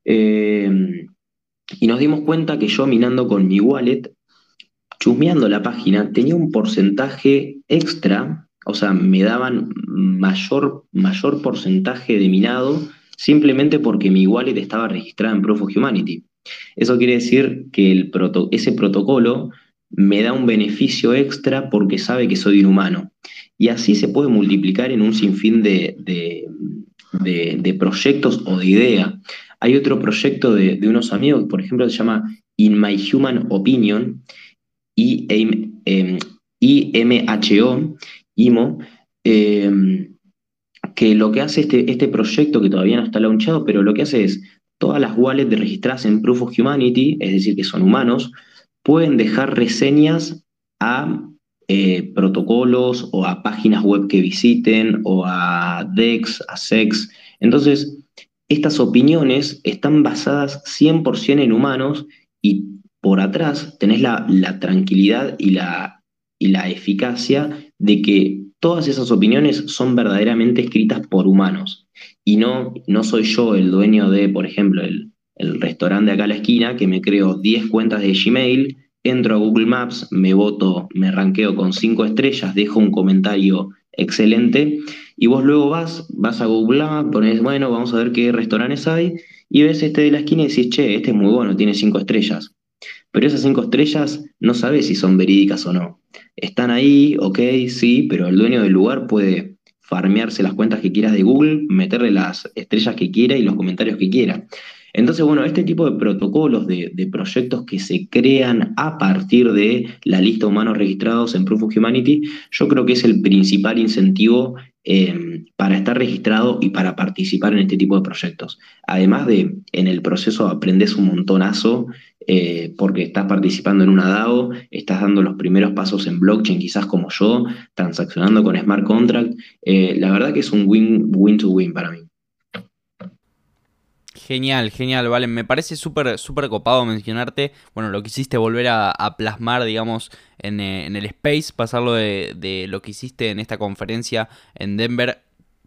[SPEAKER 3] y nos dimos cuenta que yo minando con mi wallet, chusmeando la página, tenía un porcentaje extra o sea, me daban mayor, mayor porcentaje de minado simplemente porque mi wallet estaba registrada en Proof of Humanity. Eso quiere decir que el ese protocolo me da un beneficio extra porque sabe que soy un humano. Y así se puede multiplicar en un sinfín de, de, proyectos o de ideas. Hay otro proyecto de, unos amigos, por ejemplo, se llama In My Human Opinion, IMHO, IMO, em, que lo que hace este, este proyecto, que todavía no está launchado, pero lo que hace es todas las wallets registradas en Proof of Humanity, es decir, que son humanos, pueden dejar reseñas a eh, protocolos o a páginas web que visiten o a DEX, a SEX. Entonces, estas opiniones están basadas 100% en humanos y por atrás tenés la, tranquilidad y la, y la eficacia de que todas esas opiniones son verdaderamente escritas por humanos. Y no, no soy yo el dueño de, por ejemplo, el, el restaurante de acá a la esquina, que me creo 10 cuentas de Gmail, entro a Google Maps, me voto, me ranqueo con 5 estrellas, dejo un comentario excelente, y vos luego vas, vas a Google Maps, pones, bueno, vamos a ver qué restaurantes hay, y ves este de la esquina y decís, che, este es muy bueno, tiene 5 estrellas. Pero esas 5 estrellas no sabes si son verídicas o no. Están ahí, ok, sí, pero el dueño del lugar puede farmearse las cuentas que quieras de Google, meterle las estrellas que quiera y los comentarios que quiera. Entonces, bueno, este tipo de protocolos, de, proyectos que se crean a partir de la lista de humanos registrados en Proof of Humanity, yo creo que es el principal incentivo eh, para estar registrado y para participar en este tipo de proyectos. Además de, en el proceso aprendes un montonazo eh, porque estás participando en una DAO, estás dando los primeros pasos en blockchain, quizás como yo, transaccionando con smart contract. Eh, la verdad que es un win-win-to-win para mí.
[SPEAKER 2] Genial, genial, vale. Me parece súper súper copado mencionarte, bueno, lo que hiciste volver a, plasmar, digamos, en, eh, en, el space, pasarlo de, lo que hiciste en esta conferencia en Denver,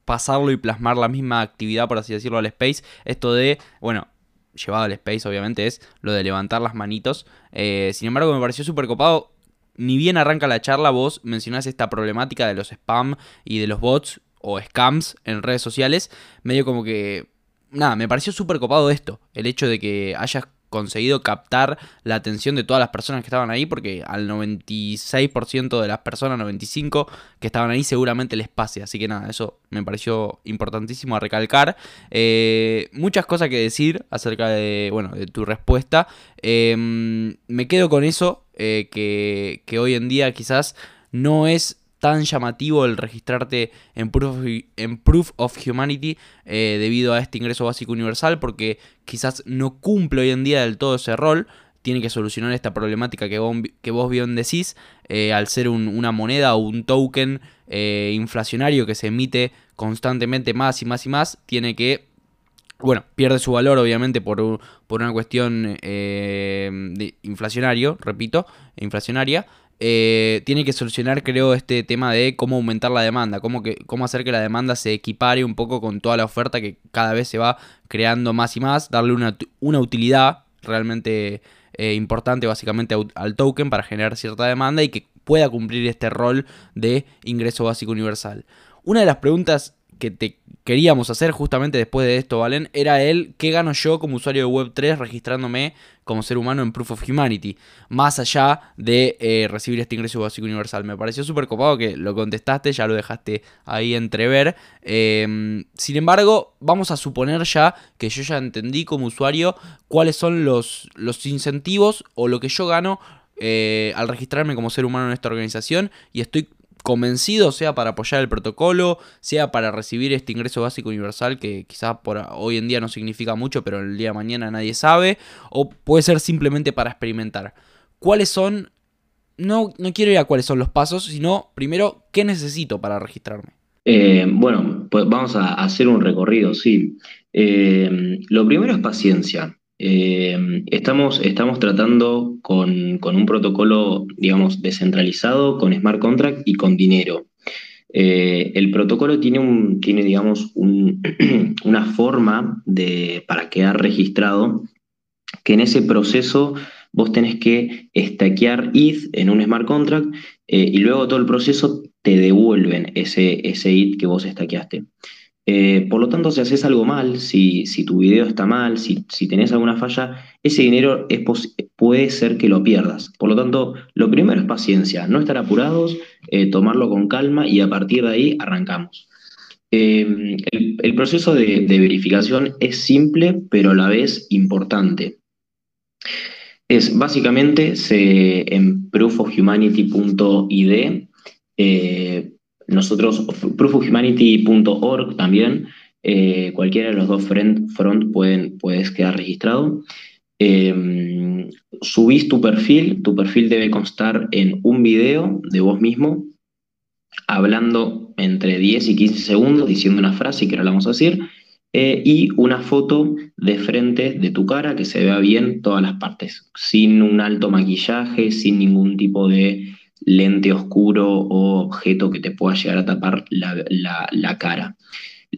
[SPEAKER 2] pasarlo y plasmar la misma actividad, por así decirlo, al space. Esto de, bueno, llevado al space, obviamente, es lo de levantar las manitos. Eh, sin embargo, me pareció súper copado. Ni bien arranca la charla, vos mencionás esta problemática de los spam y de los bots o scams en redes sociales. Medio como que nada, me pareció súper copado esto, el hecho de que hayas conseguido captar la atención de todas las personas que estaban ahí, porque al 96% de las personas, 95% que estaban ahí seguramente les pase, así que nada, eso me pareció importantísimo a recalcar. Eh, muchas cosas que decir acerca de, bueno, de tu respuesta. Em, me quedo con eso, eh, que, que hoy en día quizás no es tan llamativo el registrarte en Proof of, en proof of Humanity eh, debido a este ingreso básico universal porque quizás no cumple hoy en día del todo ese rol. Tiene que solucionar esta problemática que vos, que vos bien decís, eh, al ser una moneda o un token eh, inflacionario que se emite constantemente más y más y más, tiene que bueno, pierde su valor obviamente por, por una cuestión de inflacionario, repito, inflacionaria, eh, tiene que solucionar, creo, este tema de cómo aumentar la demanda, cómo, que, cómo hacer que la demanda se equipare un poco con toda la oferta que cada vez se va creando más y más, darle una, una utilidad realmente eh, importante básicamente al token para generar cierta demanda y que pueda cumplir este rol de ingreso básico universal. Una de las preguntas que te queríamos hacer justamente después de esto, Valen, era el qué gano yo como usuario de Web3 registrándome como ser humano en Proof of Humanity, más allá de eh, recibir este ingreso básico universal. Me pareció súper copado que lo contestaste, ya lo dejaste ahí entrever. Em, sin embargo, vamos a suponer ya que yo ya entendí como usuario cuáles son los, los incentivos o lo que yo gano eh, al registrarme como ser humano en esta organización y estoy convencido, sea para apoyar el protocolo, sea para recibir este ingreso básico universal que quizás por hoy en día no significa mucho, pero el día de mañana nadie sabe, o puede ser simplemente para experimentar. ¿Cuáles son? No, no quiero ir a cuáles son los pasos, sino primero, ¿qué necesito para registrarme?
[SPEAKER 3] Eh, bueno, pues vamos a hacer un recorrido, sí. Eh, lo primero es paciencia. Eh, estamos, estamos tratando con, un protocolo, digamos, descentralizado, con smart contract y con dinero. Eh, el protocolo tiene, un, tiene digamos, [clears throat] una forma de, para quedar registrado que en ese proceso vos tenés que stackear ETH en un smart contract eh, y luego todo el proceso te devuelven ese, ese ETH que vos stackeaste. Eh, por lo tanto, si haces algo mal, si, tu video está mal, si, si tenés alguna falla, ese dinero puede ser que lo pierdas. Por lo tanto, lo primero es paciencia, no estar apurados, eh, tomarlo con calma y a partir de ahí arrancamos. Em, el, proceso de, verificación es simple, pero a la vez importante. Es básicamente se, en proofofhumanity.id, eh, nosotros, proofofhumanity.org también, eh, cualquiera de los dos front, front pueden, puedes quedar registrado. Em, subís tu perfil, tu perfil debe constar en un video de vos mismo, hablando entre 10 y 15 segundos, diciendo una frase que ahora la vamos a decir, eh, y una foto de frente de tu cara que se vea bien todas las partes, sin un alto maquillaje, sin ningún tipo de lente oscuro o objeto que te pueda llegar a tapar la, cara.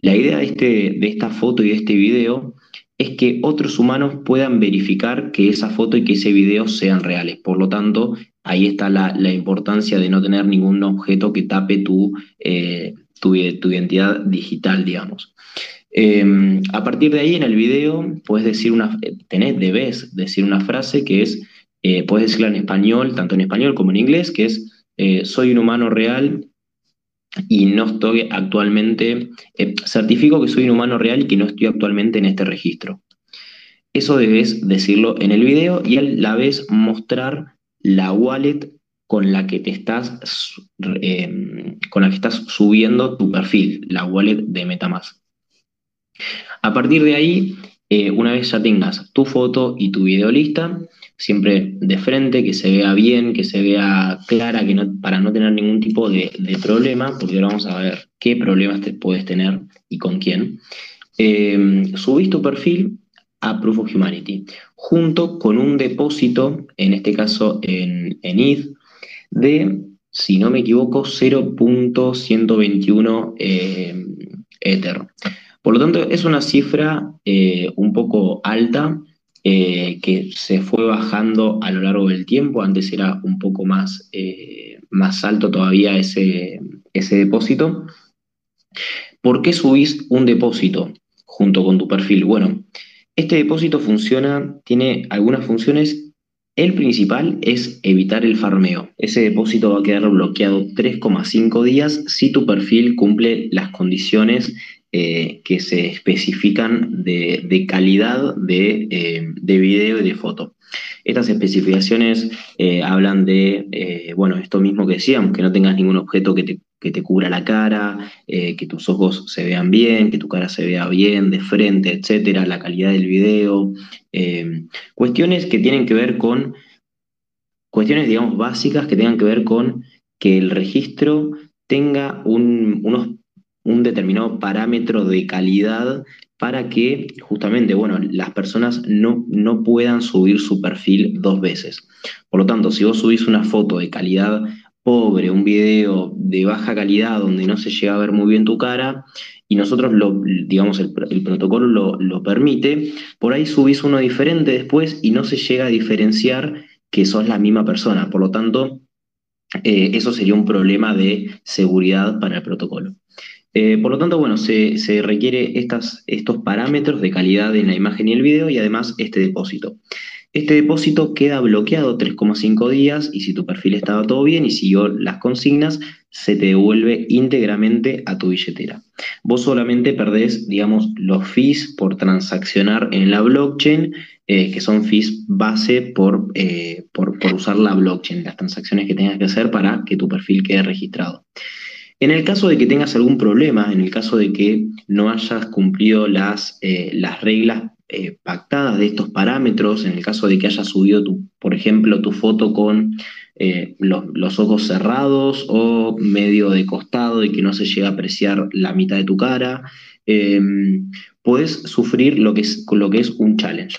[SPEAKER 3] La idea de, este, de esta foto y de este video es que otros humanos puedan verificar que esa foto y que ese video sean reales. Por lo tanto, ahí está la, importancia de no tener ningún objeto que tape tu, eh, tu, tu identidad digital, digamos. Em, a partir de ahí, en el video, puedes decir una, tenés, debes decir una frase que es, eh, puedes decirla en español, tanto en español como en inglés, que es, eh, soy un humano real y no estoy actualmente, eh, certifico que soy un humano real y que no estoy actualmente en este registro. Eso debes decirlo en el video y a la vez mostrar la wallet con la que te estás, em, con la que estás subiendo tu perfil, la wallet de Metamask. A partir de ahí, eh, una vez ya tengas tu foto y tu video lista, siempre de frente, que se vea bien, que se vea clara, que no, para no tener ningún tipo de, problema, porque ahora vamos a ver qué problemas te puedes tener y con quién. Eh, subís tu perfil a Proof of Humanity, junto con un depósito, en este caso en, en ETH, de, si no me equivoco, 0.121 eh, Ether. Por lo tanto, es una cifra eh, un poco alta eh, que se fue bajando a lo largo del tiempo. Antes era un poco más, eh, más alto todavía ese, ese depósito. ¿Por qué subís un depósito junto con tu perfil? Bueno, este depósito funciona, tiene algunas funciones el principal es evitar el farmeo. Ese depósito va a quedar bloqueado 3,5 días si tu perfil cumple las condiciones eh, que se especifican de, calidad de, eh, de, video y de foto. Estas especificaciones eh, hablan de, bueno, esto mismo que decíamos, que no tengas ningún objeto que te, que te cubra la cara, que tus ojos se vean bien, que tu cara se vea bien, de frente, etcétera, la calidad del video. cuestiones que tienen que ver con, cuestiones, digamos, básicas que tengan que ver con que el registro tenga unos un determinado parámetro de calidad para que justamente, bueno, las personas no, no puedan subir su perfil dos veces. Por lo tanto, si vos subís una foto de calidad pobre, un video de baja calidad donde no se llega a ver muy bien tu cara, y nosotros, lo, digamos, el, protocolo lo, permite, por ahí subís uno diferente después y no se llega a diferenciar que sos la misma persona. Por lo tanto, eh, eso sería un problema de seguridad para el protocolo. Eh, por lo tanto, bueno, se, requiere estas, estos parámetros de calidad en la imagen y el video y además este depósito. Este depósito queda bloqueado 3,5 días y si tu perfil estaba todo bien y siguió las consignas, se te devuelve íntegramente a tu billetera. Vos solamente perdés, digamos, los fees por transaccionar en la blockchain, eh, que son fees base eh, por usar la blockchain, las transacciones que tengas que hacer para que tu perfil quede registrado. En el caso de que tengas algún problema, en el caso de que no hayas cumplido las, eh, las reglas eh, pactadas de estos parámetros, en el caso de que hayas subido, tu, por ejemplo, tu foto con eh, los, ojos cerrados o medio de costado y que no se llega a apreciar la mitad de tu cara, em, puedes sufrir lo que, es, lo que es un challenge.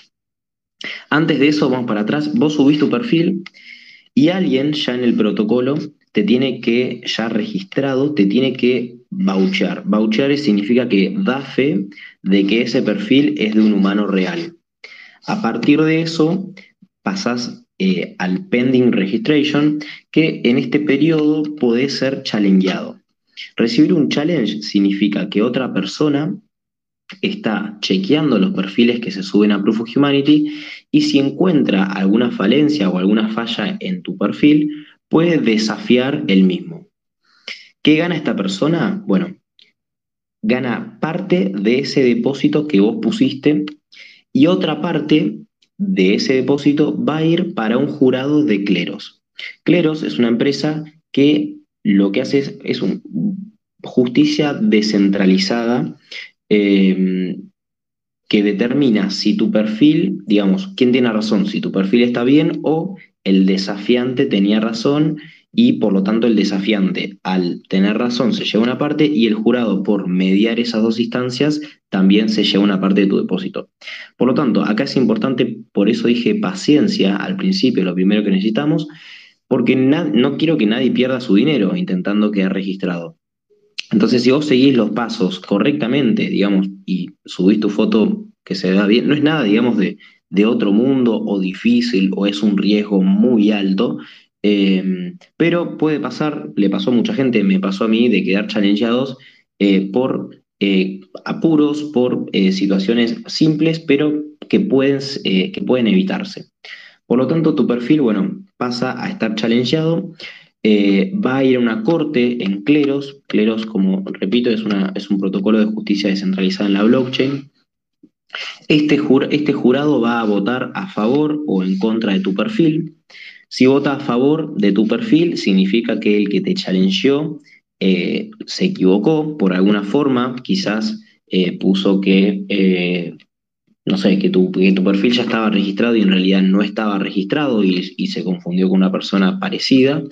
[SPEAKER 3] Antes de eso, vamos para atrás, vos subís tu perfil y alguien ya en el protocolo te tiene que, ya registrado, te tiene que vouchear. Vouchear significa que da fe de que ese perfil es de un humano real. A partir de eso, pasas eh, al pending registration, que en este periodo puede ser challengeado. Recibir un challenge significa que otra persona está chequeando los perfiles que se suben a Proof of Humanity y si encuentra alguna falencia o alguna falla en tu perfil, puede desafiar el mismo. ¿Qué gana esta persona? Bueno, gana parte de ese depósito que vos pusiste y otra parte de ese depósito va a ir para un jurado de cleros. Cleros es una empresa que lo que hace es, es justicia descentralizada eh, que determina si tu perfil, digamos, quién tiene razón, si tu perfil está bien o el desafiante tenía razón y por lo tanto el desafiante al tener razón se lleva una parte y el jurado por mediar esas dos instancias también se lleva una parte de tu depósito. Por lo tanto, acá es importante, por eso dije paciencia al principio, lo primero que necesitamos, porque no quiero que nadie pierda su dinero intentando quedar registrado. Entonces, si vos seguís los pasos correctamente, digamos, y subís tu foto que se vea bien, no es nada, digamos, de, otro mundo o difícil o es un riesgo muy alto, eh, pero puede pasar, le pasó a mucha gente, me pasó a mí, de quedar challengeados eh, por eh, apuros, por situaciones simples, pero que pueden, que pueden evitarse. Por lo tanto, tu perfil, bueno, pasa a estar challengeado eh, va a ir a una corte en Cleros. Cleros, como repito, es, una, es un protocolo de justicia descentralizada en la blockchain. Este, este jurado va a votar a favor o en contra de tu perfil. Si vota a favor de tu perfil, significa que el que te challengeó eh, se equivocó por alguna forma, quizás eh, puso que no sé, que tu, tu perfil ya estaba registrado y en realidad no estaba registrado y, se confundió con una persona parecida,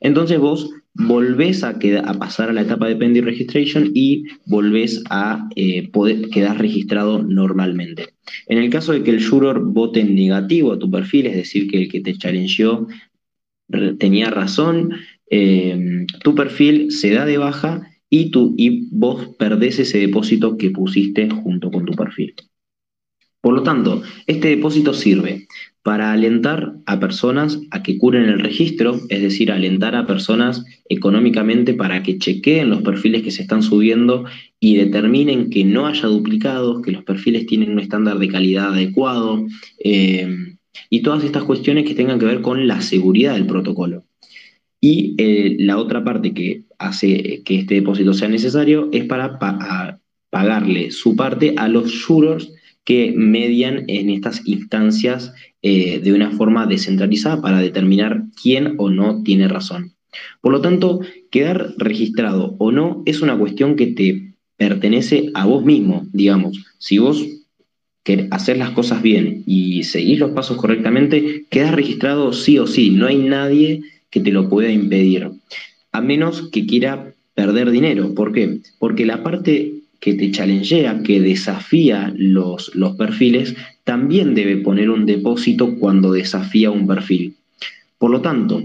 [SPEAKER 3] entonces vos volvés a, a pasar a la etapa de pending registration y volvés a eh, poder quedar registrado normalmente. En el caso de que el juror vote negativo a tu perfil, es decir, que el que te challengeó tenía razón, eh, tu perfil se da de baja y, tú, y vos perdés ese depósito que pusiste junto con tu perfil. Por lo tanto, este depósito sirve para alentar a personas a que curen el registro, es decir, alentar a personas económicamente para que chequeen los perfiles que se están subiendo y determinen que no haya duplicados, que los perfiles tienen un estándar de calidad adecuado eh, y todas estas cuestiones que tengan que ver con la seguridad del protocolo. Y eh, la otra parte que hace que este depósito sea necesario es para pagarle su parte a los jurors que median en estas instancias eh, de una forma descentralizada para determinar quién o no tiene razón. Por lo tanto, quedar registrado o no es una cuestión que te pertenece a vos mismo, digamos. Si vos querés hacer las cosas bien y seguís los pasos correctamente, quedas registrado sí o sí, no hay nadie que te lo pueda impedir, a menos que quiera perder dinero. ¿Por qué? Porque la parte que te challengea, que desafía los, los perfiles, también debe poner un depósito cuando desafía un perfil. Por lo tanto,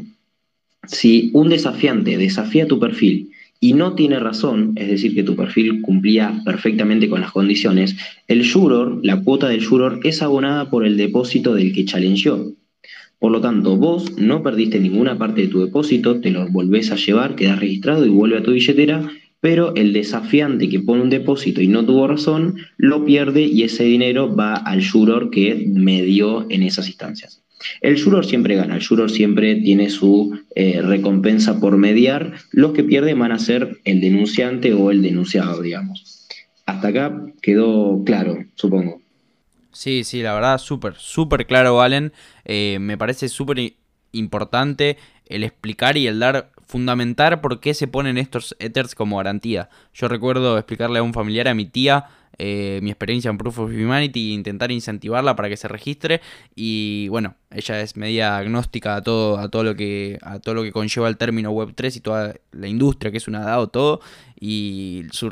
[SPEAKER 3] si un desafiante desafía tu perfil y no tiene razón, es decir, que tu perfil cumplía perfectamente con las condiciones, el juror, la cuota del juror, es abonada por el depósito del que challengeó. Por lo tanto, vos no perdiste ninguna parte de tu depósito, te lo volvés a llevar, quedas registrado y vuelve a tu billetera pero el desafiante que pone un depósito y no tuvo razón, lo pierde y ese dinero va al juror que medió en esas instancias. El juror siempre gana, el juror siempre tiene su eh, recompensa por mediar, los que pierden van a ser el denunciante o el denunciado, digamos. Hasta acá quedó claro, supongo.
[SPEAKER 2] Sí, sí, la verdad, súper, súper claro, Valen. Eh, me parece súper importante el explicar y el dar fundamentar por qué se ponen estos ethers como garantía. Yo recuerdo explicarle a un familiar, a mi tía, eh, mi experiencia en Proof of Humanity e intentar incentivarla para que se registre y bueno, ella es media agnóstica a todo, a todo lo que a todo lo que conlleva el término Web3 y toda la industria que es una DAO todo y su,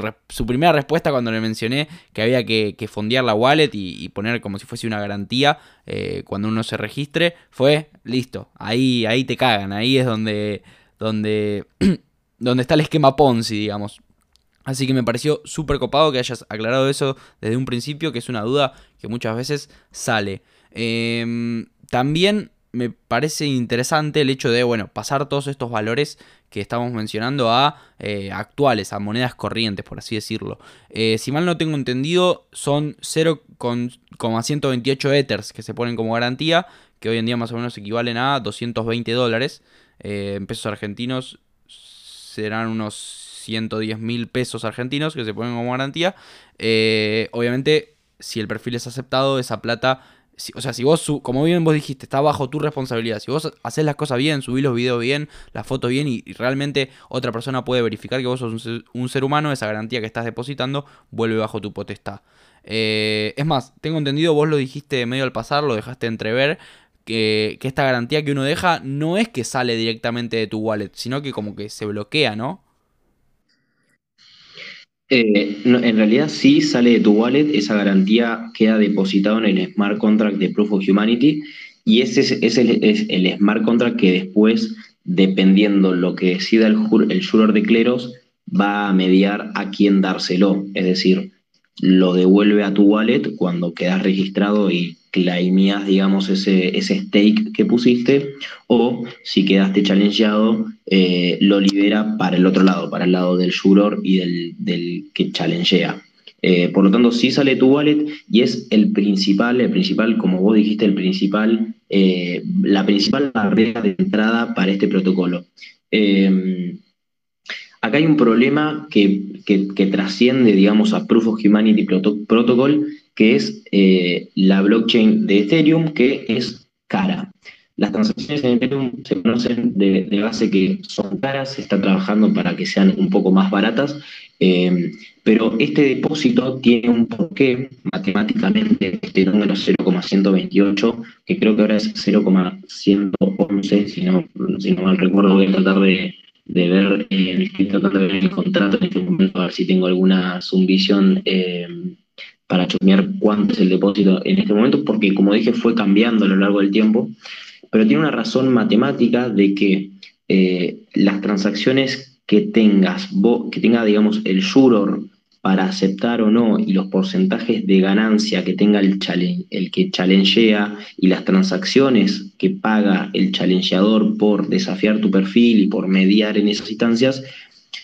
[SPEAKER 2] primera respuesta cuando le mencioné que había que, fondear la wallet y, poner como si fuese una garantía eh, cuando uno se registre fue listo, ahí, ahí te cagan, ahí es donde [clears throat] donde, está el esquema Ponzi, digamos. Así que me pareció súper copado que hayas aclarado eso desde un principio, que es una duda que muchas veces sale. Em, también me parece interesante el hecho de, bueno, pasar todos estos valores que estamos mencionando a eh, actuales, a monedas corrientes, por así decirlo. Eh, si mal no tengo entendido, son 0,128 Ethers que se ponen como garantía, que hoy en día más o menos equivalen a 220 dólares. Eh, en pesos argentinos serán unos 110 mil pesos argentinos que se ponen como garantía. Eh, obviamente, si el perfil es aceptado, esa plata o sea, si vos, como bien vos dijiste, está bajo tu responsabilidad. Si vos haces las cosas bien, subís los videos bien, las fotos bien y, realmente otra persona puede verificar que vos sos un ser, humano, esa garantía que estás depositando vuelve bajo tu potestad. Eh, es más, tengo entendido, vos lo dijiste medio al pasar, lo dejaste entrever, que, esta garantía que uno deja no es que sale directamente de tu wallet, sino que como que se bloquea, ¿no?
[SPEAKER 3] Eh, en realidad sí sale de tu wallet, esa garantía queda depositada en el smart contract de Proof of Humanity y ese es, el, smart contract que después, dependiendo lo que decida el, el juror de cleros, va a mediar a quién dárselo. Es decir, lo devuelve a tu wallet cuando quedas registrado y claimías, digamos, ese, ese stake que pusiste, o si quedaste challengeado, eh, lo libera para el otro lado, para el lado del juror y del, que challengea. Eh, por lo tanto, sí sale tu wallet y es el principal, el principal, como vos dijiste, el principal, eh, la principal barrera de entrada para este protocolo. Acá hay un problema que, trasciende, digamos, a Proof of Humanity Protocol, que es eh, la blockchain de Ethereum, que es cara. Las transacciones en Ethereum se conocen de, base que son caras, se está trabajando para que sean un poco más baratas, eh, pero este depósito tiene un porqué matemáticamente, este número 0,128, que creo que ahora es 0,111, si no, si no mal recuerdo, voy a tratar de, de ver, eh, estoy tratando de ver el contrato en este momento, a ver si tengo alguna subvisión eh, para chusmear cuánto es el depósito en este momento, porque como dije fue cambiando a lo largo del tiempo, pero tiene una razón matemática de que eh, las transacciones que tengas, que tenga, digamos, el juror para aceptar o no y los porcentajes de ganancia que tenga el, el que challengea y las transacciones que paga el challengeador por desafiar tu perfil y por mediar en esas instancias,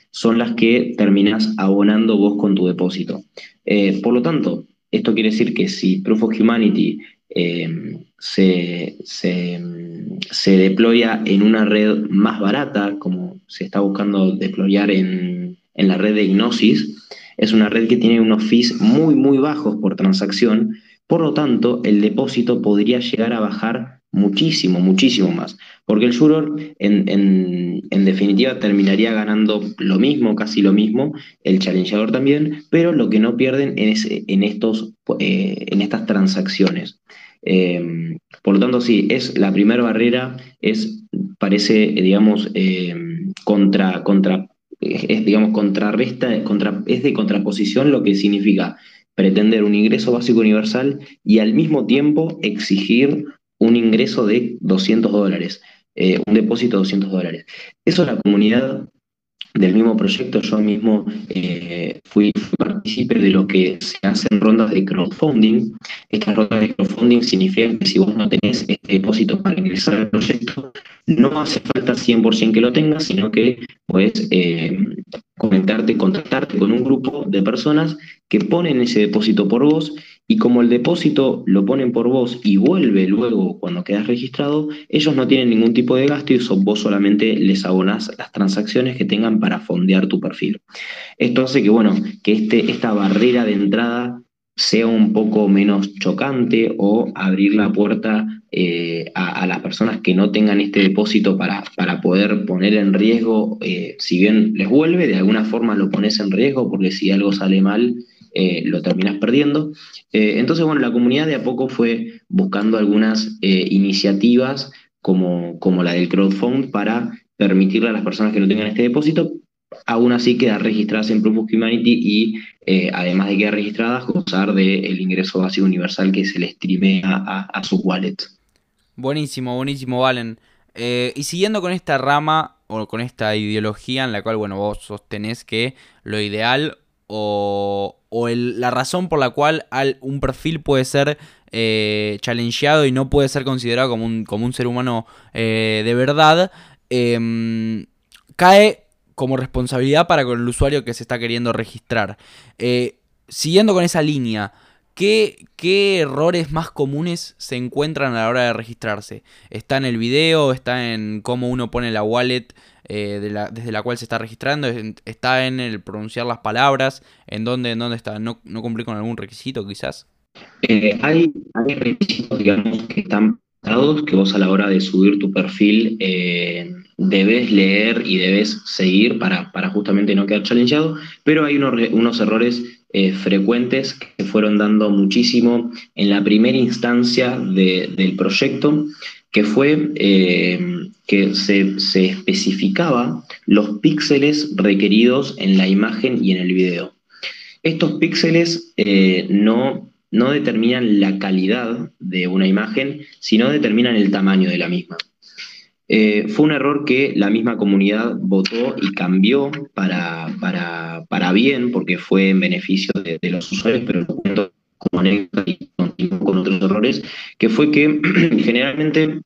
[SPEAKER 3] son las que terminas abonando vos con tu depósito. Eh, por lo tanto, esto quiere decir que si Proof of Humanity eh, se, se, deploya en una red más barata, como se está buscando deployar en, en la red de Gnosis, es una red que tiene unos fees muy, muy bajos por transacción, por lo tanto, el depósito podría llegar a bajar muchísimo, muchísimo más, porque el juror en, definitiva terminaría ganando lo mismo, casi lo mismo, el challengeador también, pero lo que no pierden en, estos, eh, en estas transacciones. Em, por lo tanto, sí, es la primera barrera, es, parece, digamos, em, contra, contra es, digamos, contrarresta, contra, es de contraposición lo que significa pretender un ingreso básico universal y al mismo tiempo exigir un ingreso de 200 dólares, eh, un depósito de 200 dólares. Eso la comunidad del mismo proyecto, yo mismo eh, fui, partícipe de lo que se hacen rondas de crowdfunding. Estas rondas de crowdfunding significan que si vos no tenés este depósito para ingresar al proyecto, no hace falta 100% que lo tengas, sino que puedes eh, conectarte, contactarte con un grupo de personas que ponen ese depósito por vos y como el depósito lo ponen por vos y vuelve luego cuando quedas registrado, ellos no tienen ningún tipo de gasto y vos solamente les abonás las transacciones que tengan para fondear tu perfil. Esto hace que, bueno, que este, esta barrera de entrada sea un poco menos chocante o abrir la puerta eh, a, las personas que no tengan este depósito para, para poder poner en riesgo, eh, si bien les vuelve, de alguna forma lo pones en riesgo porque si algo sale mal, eh, lo terminas perdiendo. Eh, entonces, bueno, la comunidad de a poco fue buscando algunas eh, iniciativas como, como la del crowdfund para permitirle a las personas que no tengan este depósito, aún así quedar registradas en Proof of Humanity y además de quedar registradas, gozar del ingreso básico universal que se les streamea a, a su wallet.
[SPEAKER 2] Buenísimo, buenísimo, Valen. y siguiendo con esta rama o con esta ideología en la cual, bueno, vos sostenés que lo ideal o, la razón por la cual un perfil puede ser eh, challengeado y no puede ser considerado como un, como un ser humano eh, de verdad, em, cae como responsabilidad para con el usuario que se está queriendo registrar. Eh, siguiendo con esa línea, ¿qué, ¿qué, errores más comunes se encuentran a la hora de registrarse? ¿Está en el video? ¿Está en cómo uno pone la wallet? Eh, desde la cual se está registrando, está en el pronunciar las palabras, en dónde, en está, no, no cumplir con algún requisito quizás.
[SPEAKER 3] hay, hay requisitos, digamos, que están que vos a la hora de subir tu perfil eh, debes leer y debes seguir para, justamente no quedar challengeado, pero hay unos, errores eh, frecuentes que se fueron dando muchísimo en la primera instancia del proyecto, que fue eh, que se, especificaba los píxeles requeridos en la imagen y en el video. Estos píxeles no no determinan la calidad de una imagen, sino determinan el tamaño de la misma. Eh, fue un error que la misma comunidad votó y cambió para, para, bien, porque fue en beneficio de, los usuarios, pero como anécdota y con otros errores, que fue que [clears throat] generalmente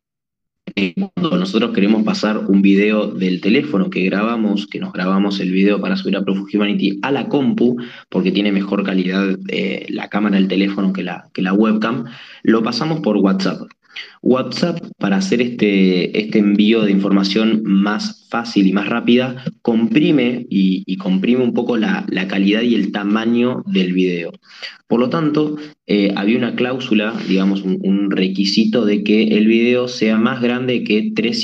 [SPEAKER 3] cuando nosotros queremos pasar un video del teléfono que grabamos, que nos grabamos el video para subir a Proof Humanity a la compu, porque tiene mejor calidad eh, la cámara del teléfono que la, que la webcam, lo pasamos por WhatsApp. WhatsApp, para hacer este, este envío de información más fácil y más rápida, comprime y, comprime un poco la, calidad y el tamaño del video. Por lo tanto, eh, había una cláusula, digamos, un, requisito de que el video sea más grande que, 3,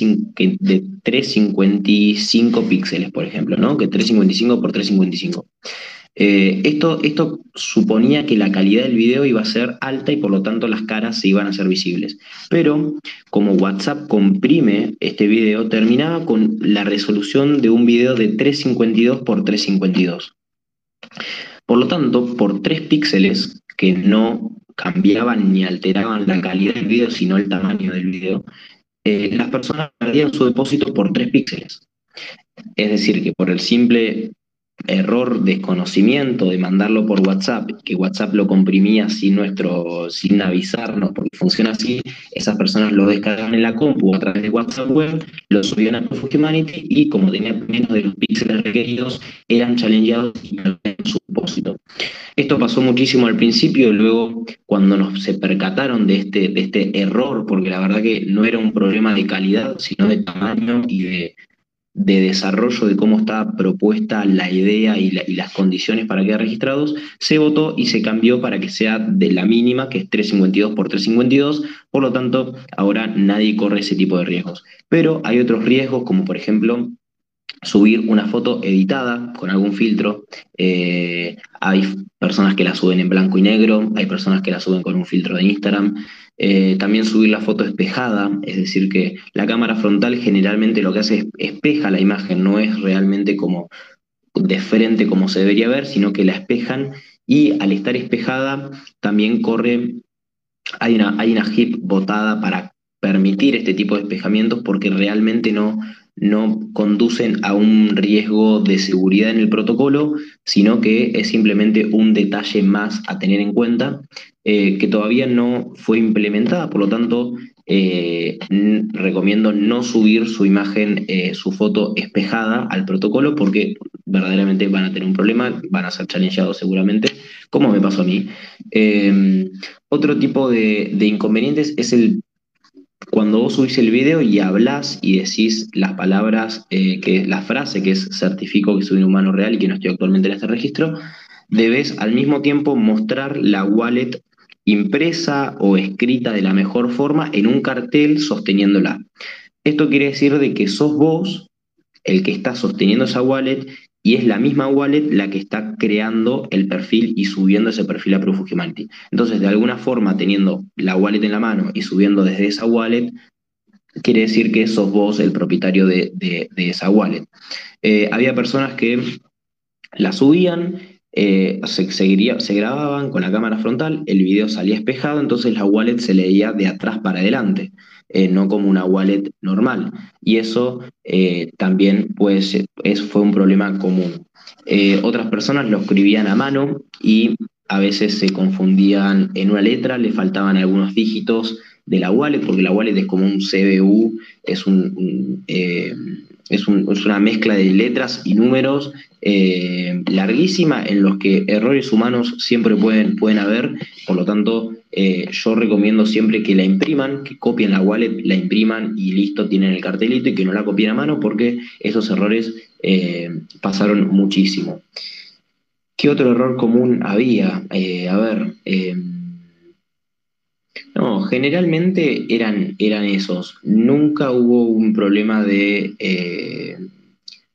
[SPEAKER 3] de 355 píxeles, por ejemplo, ¿no? Que 355 por 355. Eh, esto, suponía que la calidad del video iba a ser alta y por lo tanto las caras se iban a ser visibles. Pero como WhatsApp comprime este video, terminaba con la resolución de un video de 352 por 352. Por lo tanto, por 3 píxeles que no cambiaban ni alteraban la calidad del video, sino el tamaño del video, eh, las personas perdían su depósito por 3 píxeles. Es decir, que por el simple error, desconocimiento de mandarlo por WhatsApp, que WhatsApp lo comprimía sin, nuestro, sin avisarnos, porque funciona así, esas personas lo descargaban en la compu a través de WhatsApp Web, lo subían a Proof Humanity y como tenían menos de los píxeles requeridos, eran challengeados y su depósito. Esto pasó muchísimo al principio luego cuando nos se percataron de este, de este error, porque la verdad que no era un problema de calidad, sino de tamaño y de de desarrollo de cómo está propuesta la idea y, las condiciones para quedar registrados, se votó y se cambió para que sea de la mínima, que es 352 por 352, por lo tanto, ahora nadie corre ese tipo de riesgos. Pero hay otros riesgos, como por ejemplo subir una foto editada con algún filtro. Eh, hay personas que la suben en blanco y negro, hay personas que la suben con un filtro de Instagram. Eh, también subir la foto espejada, es decir, que la cámara frontal generalmente lo que hace es espeja la imagen, no es realmente como de frente como se debería ver, sino que la espejan y al estar espejada también corre, hay una, hay una HIP botada para permitir este tipo de espejamientos porque realmente no, no conducen a un riesgo de seguridad en el protocolo, sino que es simplemente un detalle más a tener en cuenta eh, que todavía no fue implementada, por lo tanto eh, recomiendo no subir su imagen, eh, su foto espejada al protocolo porque verdaderamente van a tener un problema, van a ser challengeados seguramente, como me pasó a mí. otro tipo de, de inconvenientes es el cuando vos subís el video y hablas y decís las palabras, eh, que la frase que es certifico que soy un humano real y que no estoy actualmente en este registro, debes al mismo tiempo mostrar la wallet impresa o escrita de la mejor forma en un cartel sosteniéndola. Esto quiere decir de que sos vos el que está sosteniendo esa wallet y es la misma wallet la que está creando el perfil y subiendo ese perfil a Proof of Humanity. Entonces, de alguna forma, teniendo la wallet en la mano y subiendo desde esa wallet, quiere decir que sos vos el propietario de, esa wallet. Eh, había personas que la subían, eh, se, se grababan con la cámara frontal, el video salía espejado, entonces la wallet se leía de atrás para adelante. Eh, no como una wallet normal. Y eso eh, también pues, es, fue un problema común. Eh, otras personas lo escribían a mano y a veces se confundían en una letra, le faltaban algunos dígitos de la wallet, porque la wallet es como un CBU, es, un, es, una mezcla de letras y números larguísima en los que errores humanos siempre pueden, pueden haber, por lo tanto eh, yo recomiendo siempre que la impriman, que copien la wallet, la impriman y listo, tienen el cartelito y que no la copien a mano porque esos errores eh, pasaron muchísimo. ¿Qué otro error común había? Eh, a ver, generalmente eran, eran esos. Nunca hubo un problema de,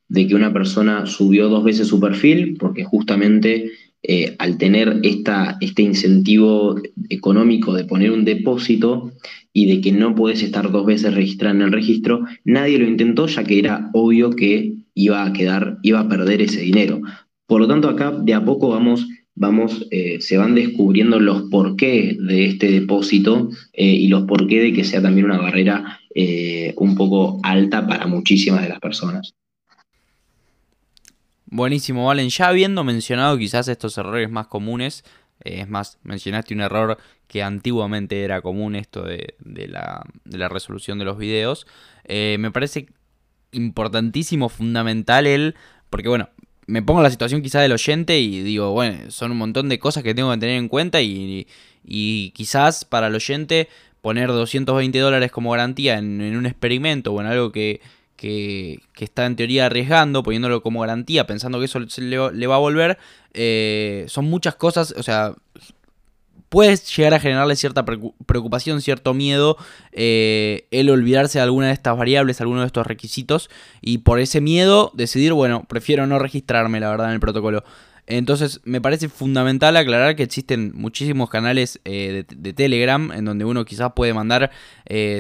[SPEAKER 3] de que una persona subió dos veces su perfil, porque justamente eh, al tener este incentivo económico de poner un depósito y de que no puedes estar dos veces registrado en el registro, nadie lo intentó ya que era obvio que iba a quedar, iba a perder ese dinero. Por lo tanto, acá de a poco vamos, vamos eh, se van descubriendo los porqué de este depósito eh, y los porqué de que sea también una barrera un poco alta para muchísimas de las personas.
[SPEAKER 2] Buenísimo, Valen. Ya habiendo mencionado quizás estos errores más comunes, eh, es más, mencionaste un error que antiguamente era común, esto de, la, resolución de los videos. Eh, me parece importantísimo, fundamental el, porque bueno, me pongo en la situación quizás del oyente y digo, bueno, son un montón de cosas que tengo que tener en cuenta y, quizás para el oyente poner 220 dólares como garantía en, en un experimento o en algo que, que, está en teoría arriesgando, poniéndolo como garantía, pensando que eso le, va a volver, eh, son muchas cosas, o sea, puedes llegar a generarle cierta preocupación, cierto miedo, eh, el olvidarse de alguna de estas variables, alguno de estos requisitos, y por ese miedo decidir, bueno, prefiero no registrarme, la verdad, en el protocolo. Entonces me parece fundamental aclarar que existen muchísimos canales eh, de, Telegram en donde uno quizás puede mandar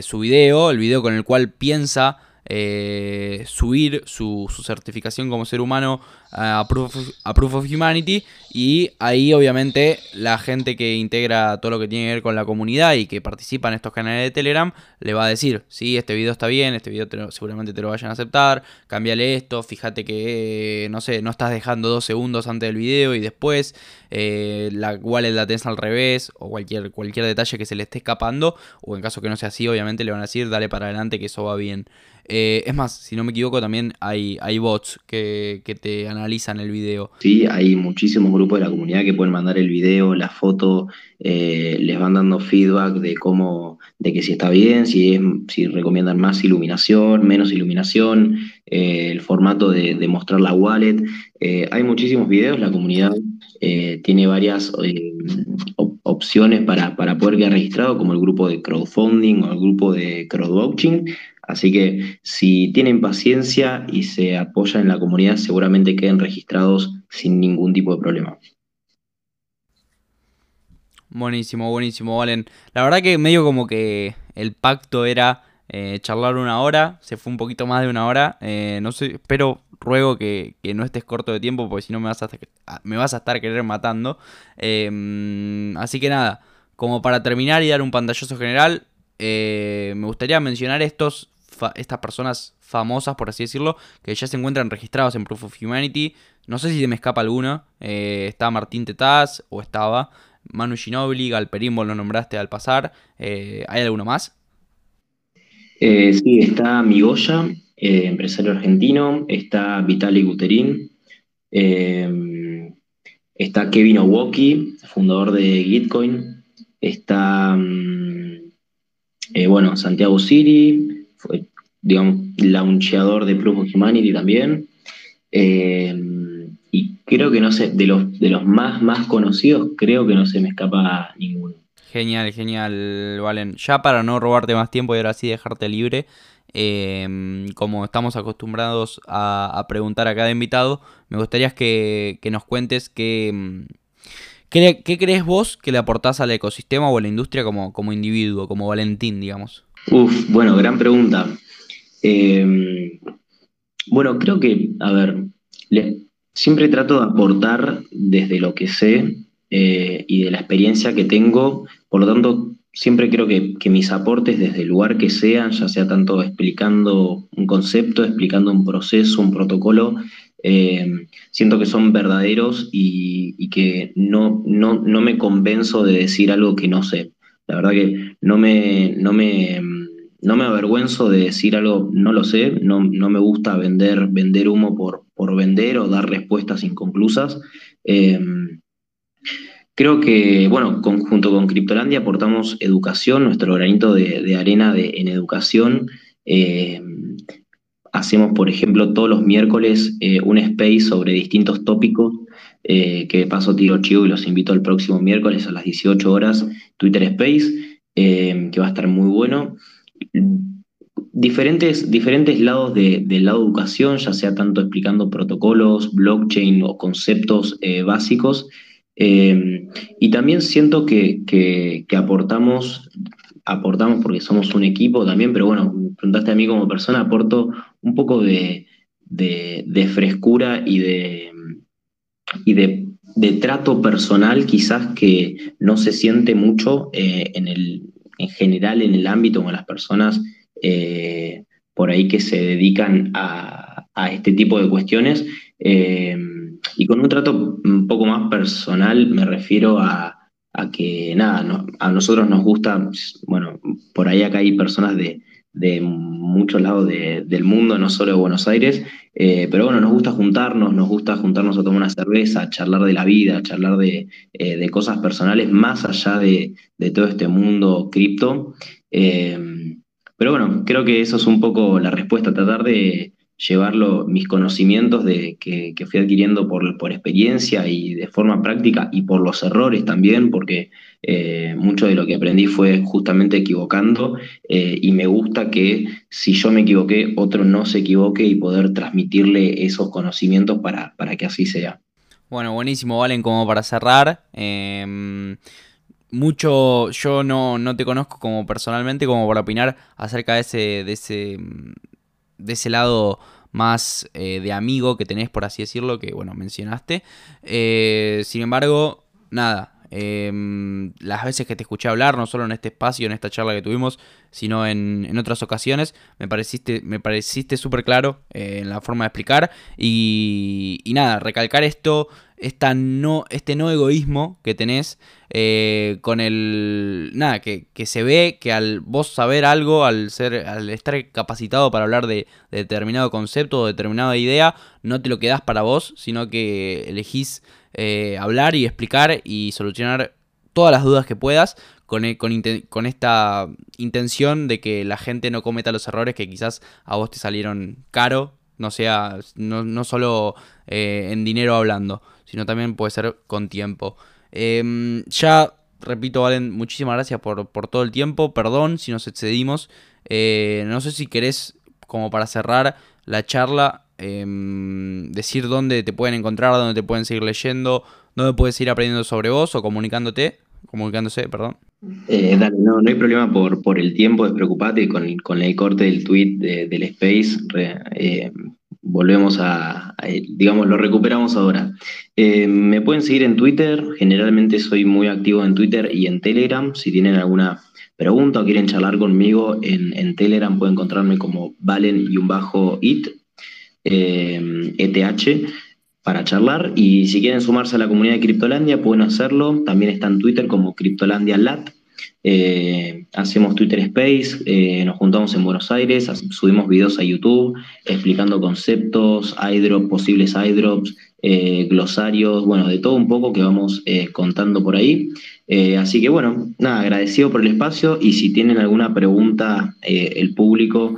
[SPEAKER 2] su video, el video con el cual piensa eh, subir su, certificación como ser humano a Proof, of, Humanity y ahí obviamente la gente que integra todo lo que tiene que ver con la comunidad y que participa en estos canales de Telegram le va a decir, sí, este video está bien, este video seguramente te lo vayan a aceptar, cámbiale esto, fíjate que, no sé, no estás dejando dos segundos antes del video y después, eh, la wallet la tenés al revés o cualquier, cualquier detalle que se le esté escapando o en caso que no sea así, obviamente le van a decir, dale para adelante que eso va bien. Eh, es más, si no me equivoco, también hay, hay bots que, te analizan el video.
[SPEAKER 3] Sí, hay muchísimos grupos de la comunidad que pueden mandar el video, la foto, eh, les van dando feedback de cómo, de que si está bien, si, es, si recomiendan más iluminación, menos iluminación, eh, el formato de, mostrar la wallet. hay muchísimos videos, la comunidad tiene varias opciones para, para poder quedar registrado, como el grupo de crowdfunding o el grupo de crowdvouching. Así que si tienen paciencia y se apoyan en la comunidad, seguramente queden registrados sin ningún tipo de problema.
[SPEAKER 2] Buenísimo, buenísimo, Valen. La verdad que medio como que el pacto era eh, charlar una hora, se fue un poquito más de una hora. Eh, no sé, espero, ruego que, no estés corto de tiempo, porque si no me vas a, me vas a estar querer matando. Em, así que nada, como para terminar y dar un pantallazo general, eh, me gustaría mencionar estos estas personas famosas, por así decirlo, que ya se encuentran registrados en Proof of Humanity. No sé si se me escapa alguno. Eh, está Martín Tetaz, o estaba. Manu Ginobili, Galperín, vos lo nombraste al pasar. Eh, ¿Hay alguno más?
[SPEAKER 3] Eh, sí, está Migoya, empresario argentino. Está Vitaly Guterin. está Kevin Owoki, fundador de Gitcoin. Está, mm, bueno, Santiago Siri, digamos, launcheador de Proof of Humanity también. Eh, y creo que no sé, de los, de los más, más conocidos, creo que no se me escapa ninguno.
[SPEAKER 2] Genial, genial, Valen. Ya para no robarte más tiempo y ahora sí dejarte libre, eh, como estamos acostumbrados a, preguntar a cada invitado, me gustaría que, nos cuentes que, ¿qué, crees vos que le aportás al ecosistema o a la industria como, como individuo, como Valentín, digamos.
[SPEAKER 3] Uf, bueno, gran pregunta. Em, bueno, creo que, a ver, siempre trato de aportar desde lo que sé eh, y de la experiencia que tengo, por lo tanto, siempre creo que, mis aportes desde el lugar que sean, ya sea tanto explicando un concepto, explicando un proceso, un protocolo, em, siento que son verdaderos y, que no, no, no me convenzo de decir algo que no sé. La verdad que no me, no me, no me avergüenzo de decir algo, no lo sé, no, me gusta vender, vender humo por, por vender o dar respuestas inconclusas. Em, creo que, bueno, junto con Criptolandia aportamos educación, nuestro granito de, arena de, en educación. Em, hacemos, por ejemplo, todos los miércoles eh, un space sobre distintos tópicos eh, que paso tiro chivo y los invito al próximo miércoles a las 18 horas, Twitter Space, eh, que va a estar muy bueno. Diferentes, diferentes lados de, de educación, ya sea tanto explicando protocolos, blockchain o conceptos eh, básicos. Eh, y también siento que, aportamos, aportamos porque somos un equipo también, pero bueno, preguntaste a mí como persona, aporto un poco de, frescura y de, y de trato personal quizás que no se siente mucho eh, en, el, en general en el ámbito con las personas eh, por ahí que se dedican a, este tipo de cuestiones. Eh, y con un trato un poco más personal me refiero a, que nada, a nosotros nos gusta, bueno, por ahí acá hay personas de, de muchos lados del mundo, no solo de Buenos Aires, eh, pero bueno, nos gusta juntarnos, nos gusta juntarnos a tomar una cerveza, charlar de la vida, charlar de, eh, cosas personales más allá de, todo este mundo cripto. Eh, pero bueno, creo que eso es un poco la respuesta, tratar de, llevarlo, mis conocimientos de, que, fui adquiriendo por, por, experiencia y de forma práctica y por los errores también, porque eh, mucho de lo que aprendí fue justamente equivocando eh, y me gusta que si yo me equivoqué, otro no se equivoque y poder transmitirle esos conocimientos para, para que así sea.
[SPEAKER 2] Bueno, buenísimo, Valen, como para cerrar. Em, mucho, yo no, no, te conozco como personalmente como para opinar acerca de ese de ese lado más eh, de amigo que tenés, por así decirlo, que bueno, mencionaste. Eh, sin embargo, nada. Em, las veces que te escuché hablar, no solo en este espacio, en esta charla que tuvimos, sino en, otras ocasiones, me pareciste me pareciste súper claro eh, en la forma de explicar. Y, y nada, recalcar esto, esta no, este no egoísmo que tenés eh, con el... Nada, que, se ve que al vos saber algo, al, ser, al estar capacitado para hablar de, determinado concepto o determinada idea, no te lo quedás para vos, sino que elegís eh, hablar y explicar y solucionar todas las dudas que puedas con, e, con, esta intención de que la gente no cometa los errores que quizás a vos te salieron caro, no sea, no, no solo eh, en dinero hablando sino también puede ser con tiempo. Em, ya, repito, Valen, muchísimas gracias por, todo el tiempo. Perdón si nos excedimos. Eh, no sé si querés, como para cerrar la charla, em, decir dónde te pueden encontrar, dónde te pueden seguir leyendo, dónde puedes ir aprendiendo sobre vos o comunicándote, comunicándose, perdón.
[SPEAKER 3] Eh, dale, no, no hay problema por, por el tiempo, despreocupate con, con el corte del tweet del Space. Eh, volvemos a, digamos, lo recuperamos ahora. Eh, me pueden seguir en Twitter, generalmente soy muy activo en Twitter y en Telegram. Si tienen alguna pregunta o quieren charlar conmigo en, Telegram, pueden encontrarme como valen y un bajo it, ETH, e para charlar. Y si quieren sumarse a la comunidad de Criptolandia, pueden hacerlo. También está en Twitter como Criptolandia Lat. Eh, hacemos Twitter Space, eh, nos juntamos en Buenos Aires, subimos videos a YouTube explicando conceptos, iDrops, posibles iDrops, eh, glosarios, bueno, de todo un poco que vamos contando por ahí. así que bueno, nada, agradecido por el espacio y si tienen alguna pregunta el público,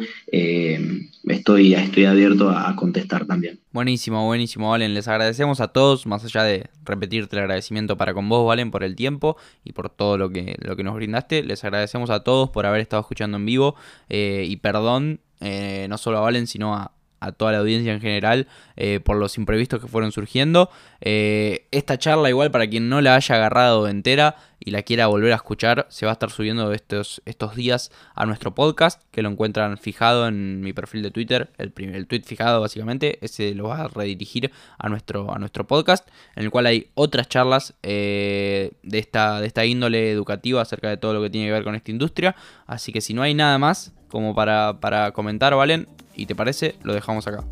[SPEAKER 3] estoy, estoy abierto a, contestar también.
[SPEAKER 2] Buenísimo, buenísimo, Valen. Les agradecemos a todos, más allá de repetirte el agradecimiento para con vos, Valen, por el tiempo y por todo lo que, lo que nos brindaste. Les agradecemos a todos por haber estado escuchando en vivo eh, y perdón, eh, no solo a Valen, sino a, a toda la audiencia en general eh, por los imprevistos que fueron surgiendo. Eh, esta charla igual para quien no la haya agarrado entera y la quiera volver a escuchar, se va a estar subiendo estos, estos días a nuestro podcast, que lo encuentran fijado en mi perfil de Twitter, el, el tweet fijado básicamente, ese lo va a redirigir a nuestro, a nuestro podcast, en el cual hay otras charlas eh, de, esta, de esta índole educativa acerca de todo lo que tiene que ver con esta industria. Así que si no hay nada más como para, para comentar, Valen, y te parece, lo dejamos acá.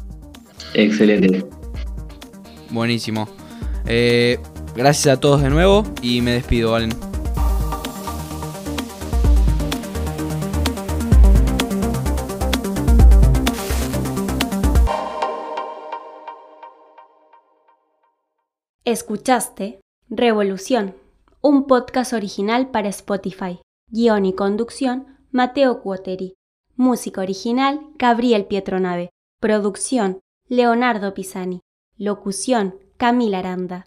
[SPEAKER 3] Excelente.
[SPEAKER 2] Buenísimo. Eh, gracias a todos de nuevo y me despido, Valen.
[SPEAKER 1] Escuchaste Revolución, un podcast original para Spotify. Guión y conducción, Mateo Cuoteri. Música original, Gabriel Pietronave. Producción, Leonardo Pisani. Locución, Camila Aranda.